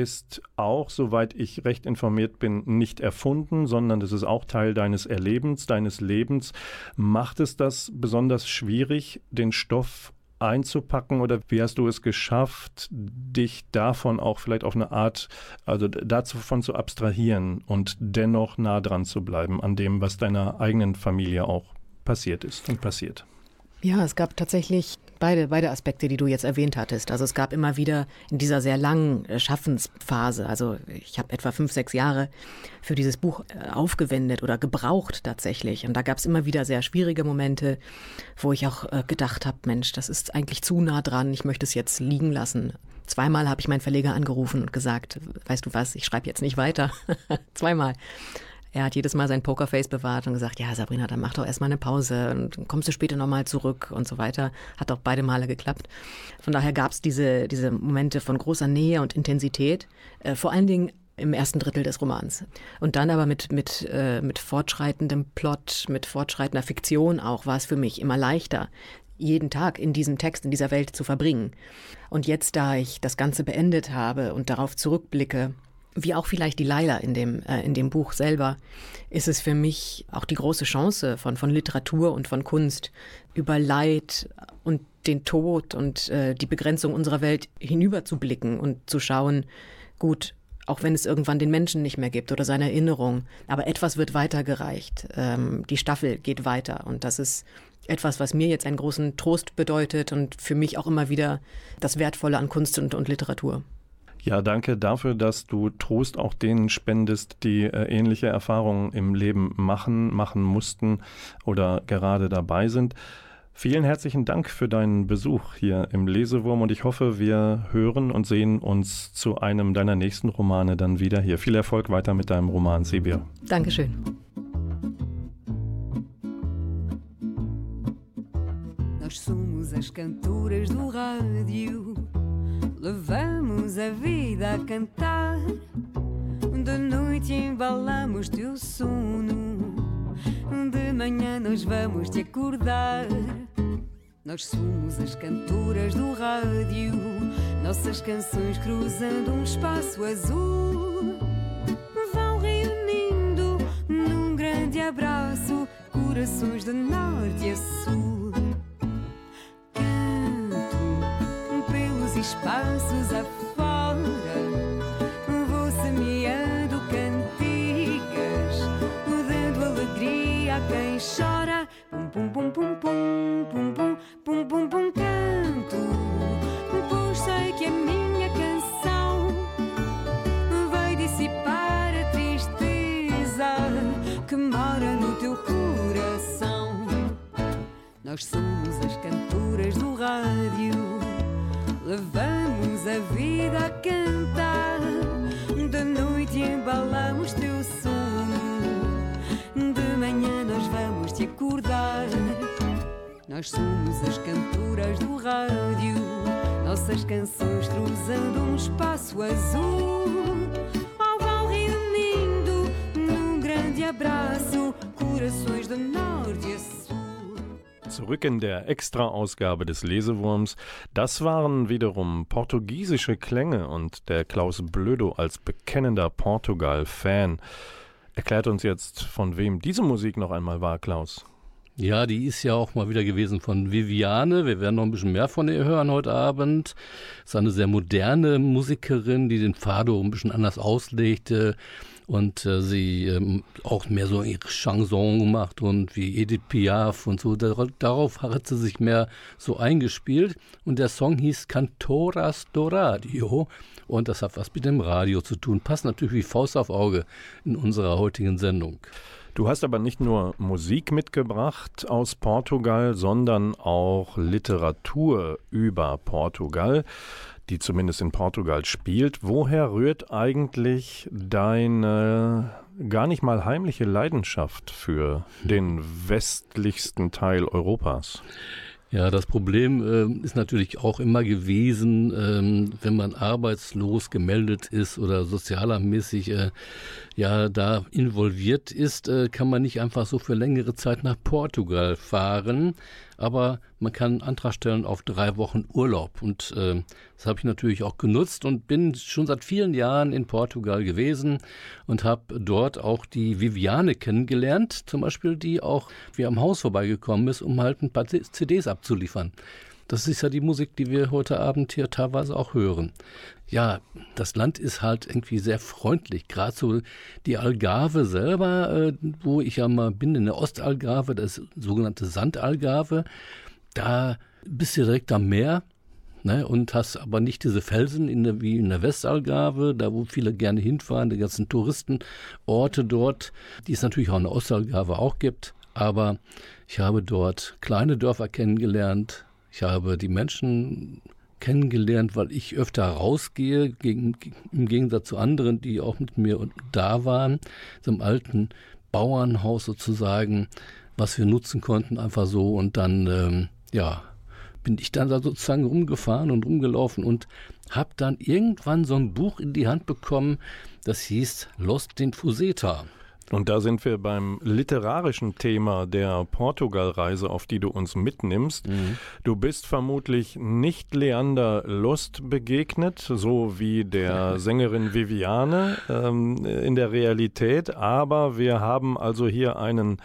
ist auch, soweit ich recht informiert bin, nicht erfunden, sondern das ist auch Teil deines Erlebens, deines Lebens. Macht es das besonders schwierig, den Stoff einzupacken oder wie hast du es geschafft, dich davon auch vielleicht auf eine Art, also davon zu abstrahieren und dennoch nah dran zu bleiben an dem, was deiner eigenen Familie auch passiert ist und passiert? Ja, es gab tatsächlich beide, beide Aspekte, die du jetzt erwähnt hattest. Also es gab immer wieder in dieser sehr langen äh, Schaffensphase, also ich habe etwa fünf, sechs Jahre für dieses Buch äh, aufgewendet oder gebraucht tatsächlich. Und da gab es immer wieder sehr schwierige Momente, wo ich auch äh, gedacht habe, Mensch, das ist eigentlich zu nah dran, ich möchte es jetzt liegen lassen. Zweimal habe ich meinen Verleger angerufen und gesagt, weißt du was, ich schreibe jetzt nicht weiter. Zweimal. Er hat jedes Mal sein Pokerface bewahrt und gesagt, ja, Sabrina, dann mach doch erstmal eine Pause und kommst du später nochmal zurück und so weiter. Hat auch beide Male geklappt. Von daher gab es diese, diese Momente von großer Nähe und Intensität, äh, vor allen Dingen im ersten Drittel des Romans. Und dann aber mit, mit, äh, mit fortschreitendem Plot, mit fortschreitender Fiktion auch, war es für mich immer leichter, jeden Tag in diesem Text, in dieser Welt zu verbringen. Und jetzt, da ich das Ganze beendet habe und darauf zurückblicke, wie auch vielleicht die Leila in dem, äh, in dem Buch selber, ist es für mich auch die große Chance von, von Literatur und von Kunst über Leid und den Tod und äh, die Begrenzung unserer Welt hinüberzublicken und zu schauen, gut, auch wenn es irgendwann den Menschen nicht mehr gibt oder seine Erinnerung. Aber etwas wird weitergereicht. Ähm, die Staffel geht weiter. Und das ist etwas, was mir jetzt einen großen Trost bedeutet und für mich auch immer wieder das Wertvolle an Kunst und, und Literatur. Ja, danke dafür, dass du Trost auch denen spendest, die äh, ähnliche Erfahrungen im Leben machen, machen mussten oder gerade dabei sind. Vielen herzlichen Dank für deinen Besuch hier im Lesewurm und ich hoffe, wir hören und sehen uns zu einem deiner nächsten Romane dann wieder hier. Viel Erfolg weiter mit deinem Roman Sibir. Dankeschön. Nós somos as cantoras do rádio. Levamos a vida a cantar. De noite embalamos teu sono. De manhã nós vamos te acordar. Nós somos as cantoras do rádio. Nossas canções cruzando um espaço azul. Vão reunindo num grande abraço corações de norte a sul. Espaços afora. Vou semeando cantigas Dando alegria a quem chora. Pum pum pum pum pum pum pum pum pum pum canto. Pois sei que a minha canção Vai dissipar a tristeza Que mora no teu coração. Nós somos as cantoras do rádio Levamos a vida a cantar. De noite embalamos teu sono. De manhã nós vamos te acordar. Nós somos as cantoras do rádio. Nossas canções cruzando um espaço azul. Oh, vão reunindo num grande abraço corações do norte e sul. Zurück in der Extra-Ausgabe des Lesewurms. Das waren wiederum portugiesische Klänge und der Klaus Blödo als bekennender Portugal-Fan erklärt uns jetzt, von wem diese Musik noch einmal war, Klaus. Ja, die ist ja auch mal wieder gewesen von Viviane. Wir werden noch ein bisschen mehr von ihr hören heute Abend. Ist eine sehr moderne Musikerin, die den Fado ein bisschen anders auslegte und äh, sie ähm, auch mehr so ihre Chanson gemacht und wie Edith Piaf und so. Darauf hat sie sich mehr so eingespielt und der Song hieß Cantoras do Radio und das hat was mit dem Radio zu tun. Passt natürlich wie Faust auf Auge in unserer heutigen Sendung. Du hast aber nicht nur Musik mitgebracht aus Portugal, sondern auch Literatur über Portugal die zumindest in Portugal spielt. Woher rührt eigentlich deine gar nicht mal heimliche Leidenschaft für den westlichsten Teil Europas? Ja, das Problem äh, ist natürlich auch immer gewesen, ähm, wenn man arbeitslos gemeldet ist oder sozialermäßig äh, ja da involviert ist, äh, kann man nicht einfach so für längere Zeit nach Portugal fahren aber man kann einen Antrag stellen auf drei Wochen Urlaub. Und äh, das habe ich natürlich auch genutzt und bin schon seit vielen Jahren in Portugal gewesen und habe dort auch die Viviane kennengelernt, zum Beispiel, die auch wie am Haus vorbeigekommen ist, um halt ein paar CDs abzuliefern. Das ist ja die Musik, die wir heute Abend hier teilweise auch hören. Ja, das Land ist halt irgendwie sehr freundlich. Gerade so die Algarve selber, äh, wo ich ja mal bin, in der Ostalgarve, das sogenannte Sandalgarve, da bist du direkt am Meer. Ne, und hast aber nicht diese Felsen in der, wie in der Westalgarve, da wo viele gerne hinfahren, die ganzen Touristenorte dort, die es natürlich auch in der Ostalgarve auch gibt. Aber ich habe dort kleine Dörfer kennengelernt, ich habe die Menschen kennengelernt, weil ich öfter rausgehe, gegen, im Gegensatz zu anderen, die auch mit mir da waren, so einem alten Bauernhaus sozusagen, was wir nutzen konnten, einfach so. Und dann, ähm, ja, bin ich dann da sozusagen rumgefahren und rumgelaufen und habe dann irgendwann so ein Buch in die Hand bekommen, das hieß Lost in Fuseta. Und da sind wir beim literarischen Thema der Portugalreise, auf die du uns mitnimmst. Mhm. Du bist vermutlich nicht Leander Lust begegnet, so wie der Sängerin Viviane ähm, in der Realität, aber wir haben also hier einen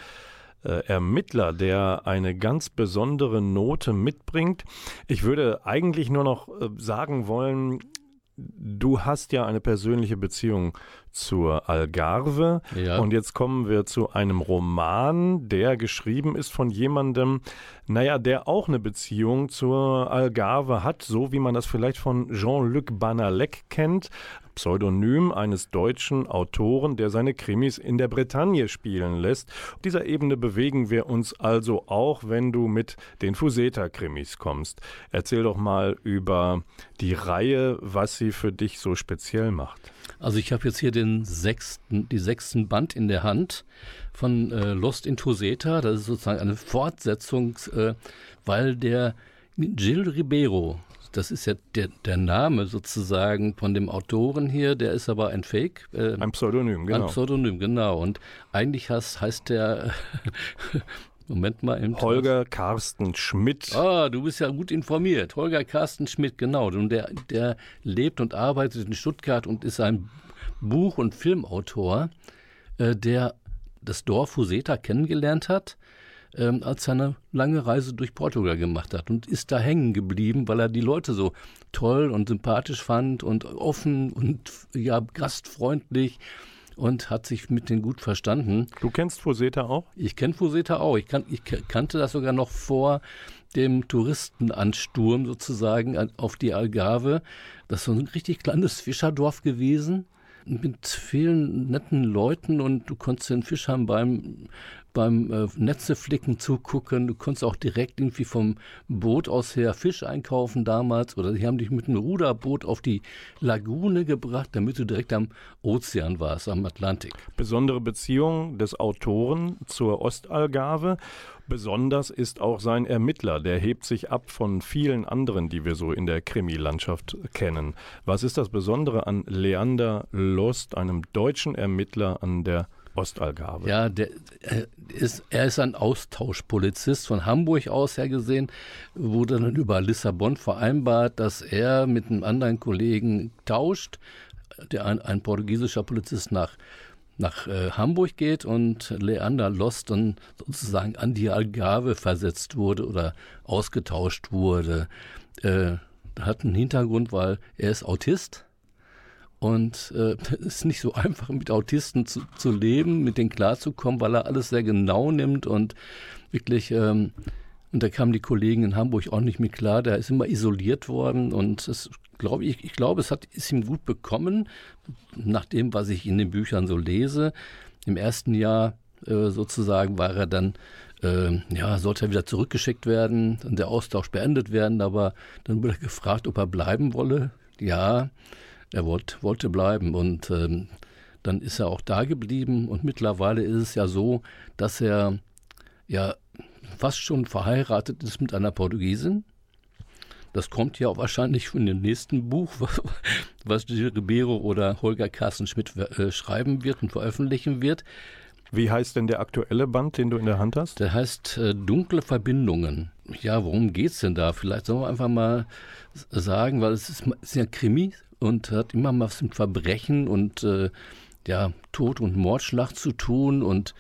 äh, Ermittler, der eine ganz besondere Note mitbringt. Ich würde eigentlich nur noch äh, sagen wollen, du hast ja eine persönliche Beziehung zur Algarve. Ja. Und jetzt kommen wir zu einem Roman, der geschrieben ist von jemandem, naja, der auch eine Beziehung zur Algarve hat, so wie man das vielleicht von Jean-Luc Banalek kennt. Pseudonym eines deutschen Autoren, der seine Krimis in der Bretagne spielen lässt. Auf dieser Ebene bewegen wir uns also auch, wenn du mit den Fuseta-Krimis kommst. Erzähl doch mal über die Reihe, was sie für dich so speziell macht. Also ich habe jetzt hier den sechsten, die sechsten Band in der Hand von äh, Lost in Fuseta. Das ist sozusagen eine Fortsetzung, äh, weil der Gil Ribeiro, das ist ja der, der Name sozusagen von dem Autoren hier, der ist aber ein Fake. Äh, Ein Pseudonym, genau. Ein Pseudonym, genau. Und eigentlich heißt, heißt der, Moment mal. Eben, Holger Carsten Schmidt. Ah, du bist ja gut informiert. Holger Carsten Schmidt, genau. Und der, der lebt und arbeitet in Stuttgart und ist ein Buch- und Filmautor, äh, der das Dorf Fuseta kennengelernt hat, ähm, als er eine lange Reise durch Portugal gemacht hat und ist da hängen geblieben, weil er die Leute so toll und sympathisch fand und offen und ja gastfreundlich und hat sich mit denen gut verstanden. Du kennst Fuseta auch? Ich kenne Fuseta auch. Ich, kan ich kannte das sogar noch vor dem Touristenansturm sozusagen auf die Algarve. Das ist so ein richtig kleines Fischerdorf gewesen mit vielen netten Leuten und du konntest den Fischern beim beim äh, Netzeflicken zugucken. Du konntest auch direkt irgendwie vom Boot aus her Fisch einkaufen damals. Oder sie haben dich mit einem Ruderboot auf die Lagune gebracht, damit du direkt am Ozean warst, am Atlantik. Besondere Beziehung des Autoren zur Ostalgarve. Besonders ist auch sein Ermittler, der hebt sich ab von vielen anderen, die wir so in der Krimilandschaft kennen. Was ist das Besondere an Leander Lost, einem deutschen Ermittler an der Ostalgarve. Ja, der, er, ist, er ist ein Austauschpolizist von Hamburg aus her gesehen, wurde dann über Lissabon vereinbart, dass er mit einem anderen Kollegen tauscht, der ein, ein portugiesischer Polizist nach nach äh, Hamburg geht und Leander Lost dann sozusagen an die Algarve versetzt wurde oder ausgetauscht wurde. Äh, hat einen Hintergrund, weil er ist Autist und äh, es ist nicht so einfach, mit Autisten zu, zu leben, mit denen klarzukommen, weil er alles sehr genau nimmt und wirklich, ähm, und da kamen die Kollegen in Hamburg auch nicht mit klar, der ist immer isoliert worden und es glaube ich, ich glaube, es hat, ist ihm gut bekommen, nach dem, was ich in den Büchern so lese. Im ersten Jahr äh, sozusagen war er dann äh, ja, sollte er wieder zurückgeschickt werden und der Austausch beendet werden, aber dann wurde er gefragt, ob er bleiben wolle. Ja, er wollt, wollte bleiben und ähm, dann ist er auch da geblieben und mittlerweile ist es ja so, dass er ja fast schon verheiratet ist mit einer Portugiesin. Das kommt ja auch wahrscheinlich von dem nächsten Buch, was Gil Ribeiro oder Holger Carsten Schmidt äh, schreiben wird und veröffentlichen wird. Wie heißt denn der aktuelle Band, den du in der Hand hast? Der heißt äh, Dunkle Verbindungen. Ja, worum geht es denn da? Vielleicht sollen wir einfach mal sagen, weil es ist, ist ja Krimi und hat immer was mit Verbrechen und äh, ja, Tod und Mordschlag zu tun. Und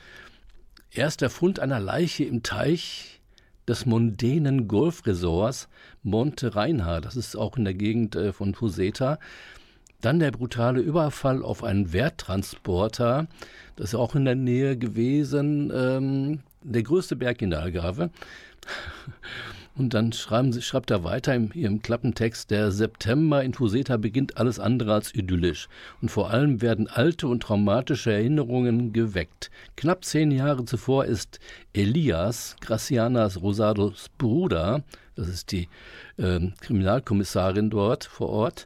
erst der Fund einer Leiche im Teich des mondänen Golfresorts Monte Reinhard, das ist auch in der Gegend äh, von Fuseta. Dann der brutale Überfall auf einen Werttransporter, das ist auch in der Nähe gewesen, ähm, der größte Berg in der Algarve. Und dann sie, schreibt er weiter in ihrem Klappentext, der September in Fuseta beginnt alles andere als idyllisch. Und vor allem werden alte und traumatische Erinnerungen geweckt. Knapp zehn Jahre zuvor ist Elias, Gracianas Rosados Bruder, das ist die äh, Kriminalkommissarin dort vor Ort,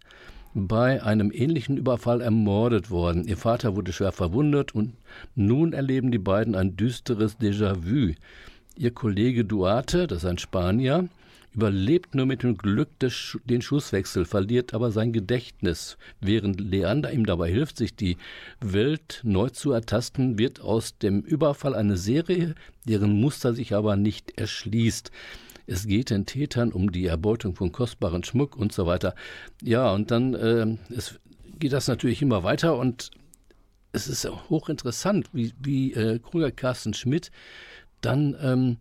bei einem ähnlichen Überfall ermordet worden. Ihr Vater wurde schwer verwundet und nun erleben die beiden ein düsteres Déjà-vu. Ihr Kollege Duarte, das ist ein Spanier, überlebt nur mit dem Glück des, den Schusswechsel, verliert aber sein Gedächtnis. Während Leander ihm dabei hilft, sich die Welt neu zu ertasten, wird aus dem Überfall eine Serie, deren Muster sich aber nicht erschließt. Es geht den Tätern um die Erbeutung von kostbaren Schmuck und so weiter. Ja, und dann äh, es geht das natürlich immer weiter und es ist hochinteressant, wie, wie äh, Krüger Carsten Schmidt dann ähm,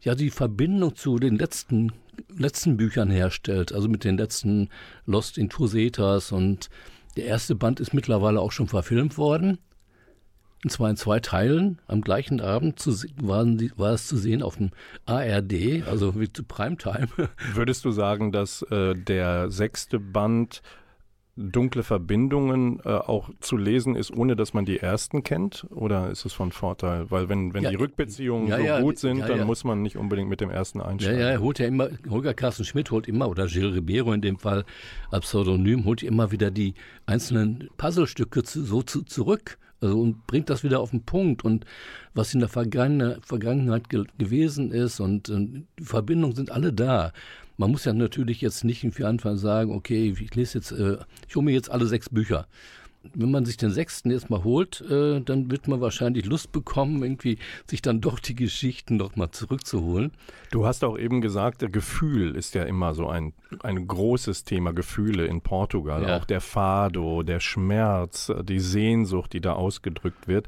ja die Verbindung zu den letzten, letzten Büchern herstellt, also mit den letzten Lost in Tusetas und der erste Band ist mittlerweile auch schon verfilmt worden. Und zwar in zwei Teilen. Am gleichen Abend zu, waren die, war es zu sehen auf dem ARD, also wie zu Primetime. Würdest du sagen, dass äh, der sechste Band dunkle Verbindungen äh, auch zu lesen ist, ohne dass man die ersten kennt? Oder ist es von Vorteil? Weil wenn, wenn Ja, die Rückbeziehungen ja, so ja, gut sind, ja, dann ja. muss man nicht unbedingt mit dem ersten Ja, einsteigen. ja, er holt ja immer, Holger Carsten Schmidt holt immer, oder Gilles Ribeiro in dem Fall als Pseudonym, holt immer wieder die einzelnen Puzzlestücke zu, so zu, zurück. Also und bringt das wieder auf den Punkt und was in der Vergangen Vergangenheit ge gewesen ist und, und die Verbindungen sind alle da. Man muss ja natürlich jetzt nicht für Anfang sagen, okay, ich lese jetzt, äh, ich hole mir jetzt alle sechs Bücher. Wenn man sich den sechsten jetzt mal holt, äh, dann wird man wahrscheinlich Lust bekommen, irgendwie sich dann doch die Geschichten noch mal zurückzuholen. Du hast auch eben gesagt, Gefühl ist ja immer so ein, ein großes Thema, Gefühle in Portugal. Ja. Auch der Fado, der Schmerz, die Sehnsucht, die da ausgedrückt wird.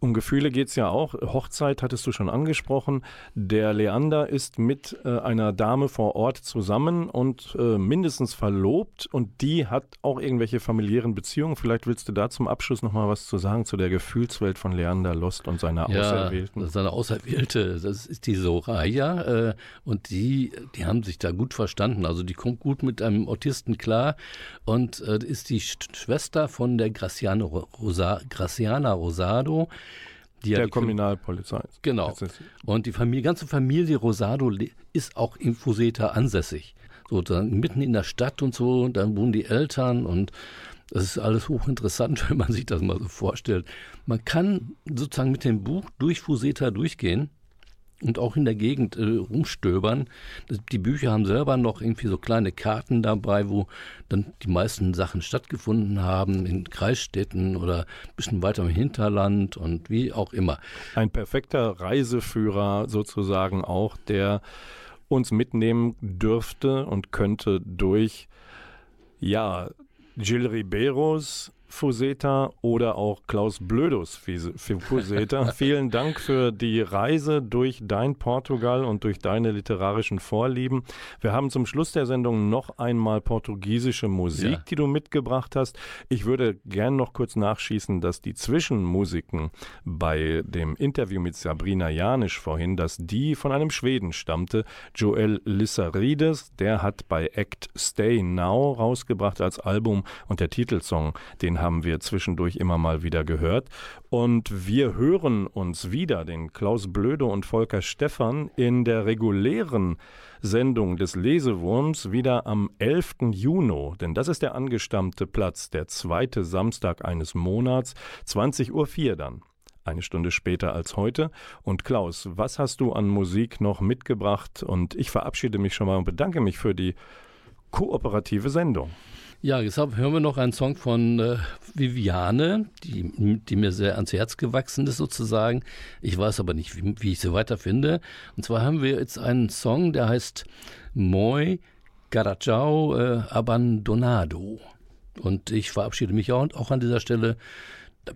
Um Gefühle geht es ja auch. Hochzeit hattest du schon angesprochen. Der Leander ist mit äh, einer Dame vor Ort zusammen und äh, mindestens verlobt und die hat auch irgendwelche familiären Beziehungen. Vielleicht willst du da zum Abschluss nochmal was zu sagen zu der Gefühlswelt von Leander Lost und seiner Auserwählten. Ja, seine Auserwählte, das ist die Soraya äh, und die, die haben sich da gut verstanden. Also die kommt gut mit einem Autisten klar und äh, ist die Sch Schwester von der Graciana, Rosa, Graciana Rosado. Die ja der die- Kriminalpolizei. Genau. Und die Familie, ganze Familie Rosado ist auch in Fuseta ansässig. So, dann mitten in der Stadt und so, und dann wohnen die Eltern und das ist alles hochinteressant, wenn man sich das mal so vorstellt. Man kann sozusagen mit dem Buch durch Fuseta durchgehen und auch in der Gegend äh, rumstöbern. Die Bücher haben selber noch irgendwie so kleine Karten dabei, wo dann die meisten Sachen stattgefunden haben, in Kreisstädten oder ein bisschen weiter im Hinterland und wie auch immer. ein perfekter Reiseführer sozusagen auch, der uns mitnehmen dürfte und könnte durch, ja, Gil Ribeiros Fuseta oder auch Klaus Blödos Fise- Fuseta. Vielen Dank für die Reise durch dein Portugal und durch deine literarischen Vorlieben. Wir haben zum Schluss der Sendung noch einmal portugiesische Musik, Ja. die du mitgebracht hast. Ich würde gern noch kurz nachschießen, dass die Zwischenmusiken bei dem Interview mit Sabrina Janisch vorhin, dass die von einem Schweden stammte, Joel Lissarides, der hat bei Act Stay Now rausgebracht als Album und der Titelsong, den haben wir zwischendurch immer mal wieder gehört. Und wir hören uns wieder, den Klaus Blöde und Volker Stephan, in der regulären Sendung des Lesewurms wieder am 11. Juni, denn das ist der angestammte Platz, der zweite Samstag eines Monats, 20.04 Uhr dann. Eine Stunde später als heute. Und Klaus, was hast du an Musik noch mitgebracht? Und ich verabschiede mich schon mal und bedanke mich für die kooperative Sendung. Ja, jetzt hören wir noch einen Song von äh, Viviane, die, die mir sehr ans Herz gewachsen ist sozusagen. Ich weiß aber nicht, wie, wie ich sie weiterfinde. Und zwar haben wir jetzt einen Song, der heißt Moi Caracciao äh, Abandonado. Und ich verabschiede mich auch, auch an dieser Stelle,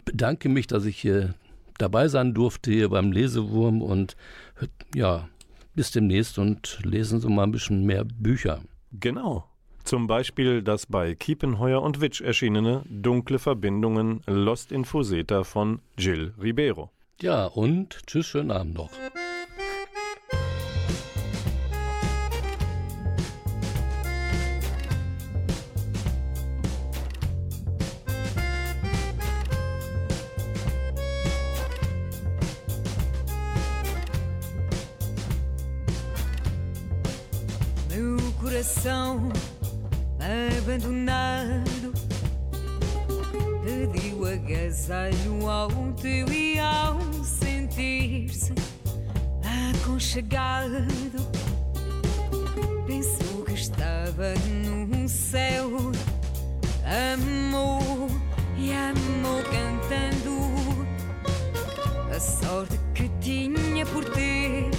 bedanke mich, dass ich hier dabei sein durfte hier beim Lesewurm und ja, bis demnächst und lesen Sie mal ein bisschen mehr Bücher. Genau. Zum Beispiel das bei Kiepenheuer und Witsch erschienene Dunkle Verbindungen Lost in Fuseta von Gil Ribeiro. Ja, und tschüss, schönen Abend noch. Coração abandonado. Pediu agasalho ao teu e ao sentir-se aconchegado. Pensou que estava no céu. Amou e amou cantando. A sorte que tinha por ter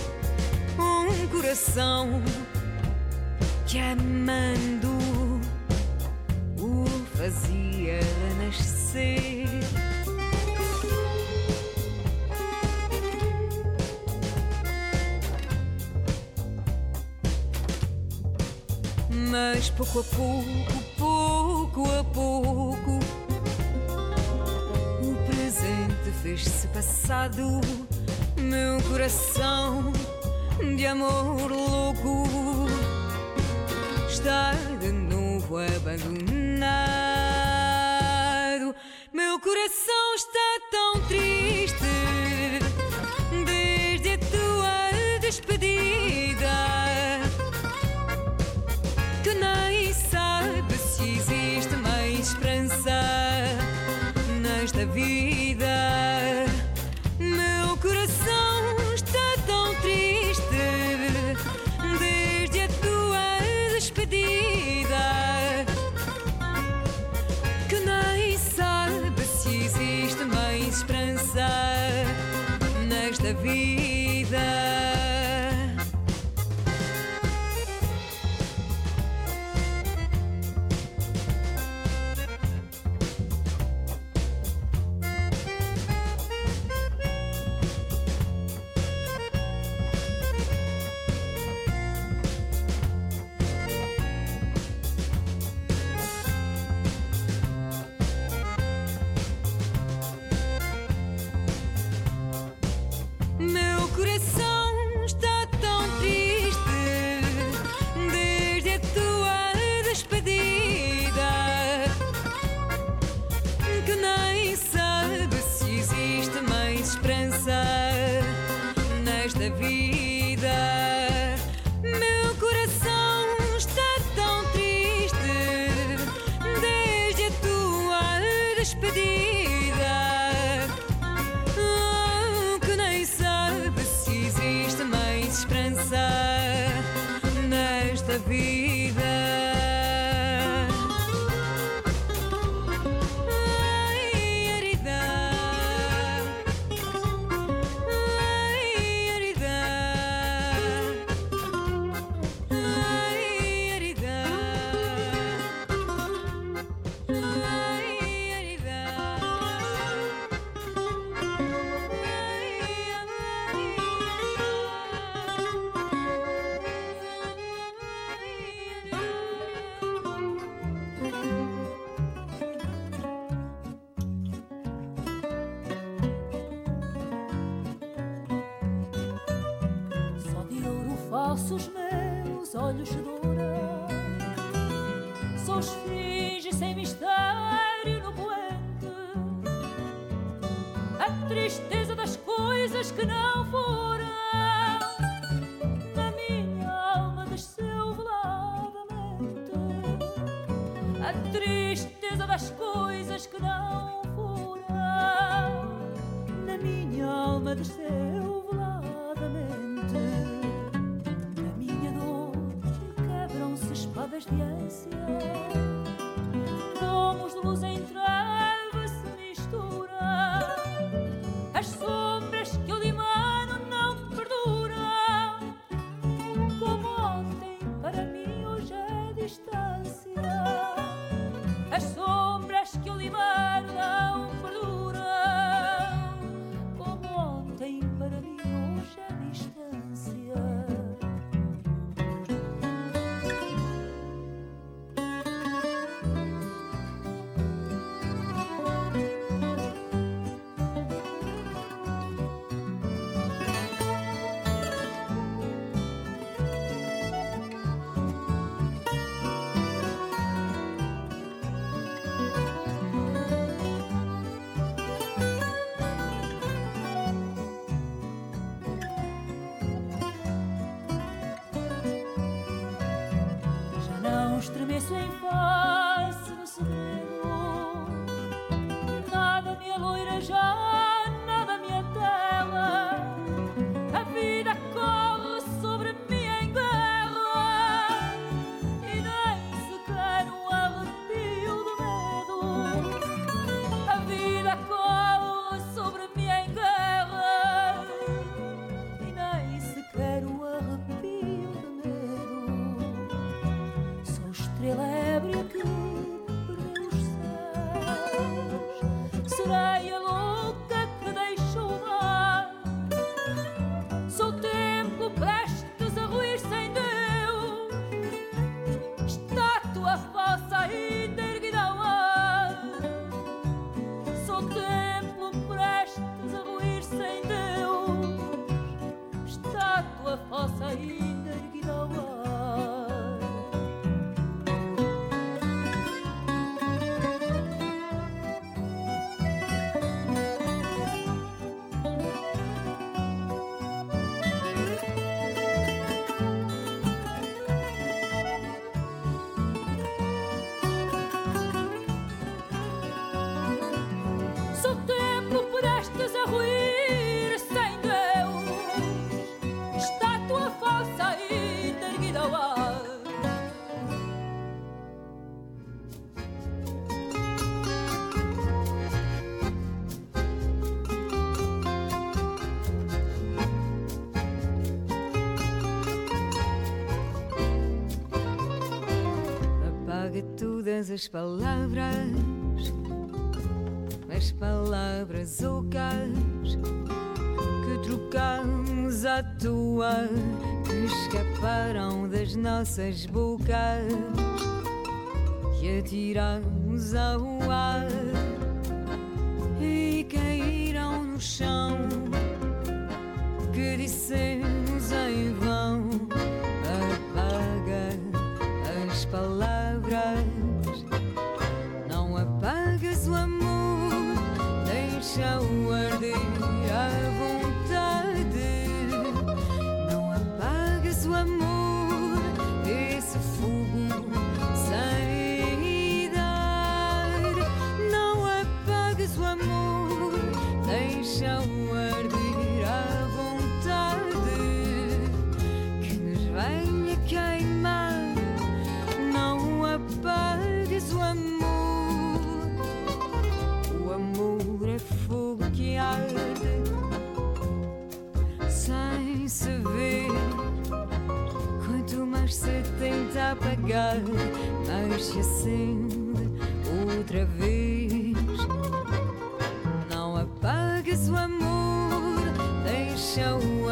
um coração que amando vazia a nascer. Mas pouco a pouco, pouco a pouco, o presente fez-se passado. Meu coração de amor louco está de novo abandonado. The. see. todas as palavras, as palavras ocas que trocamos à toa, que escaparam das nossas bocas, que atiramos ao ar. apagar, mas se acende outra vez. Não apagues o amor, deixa-o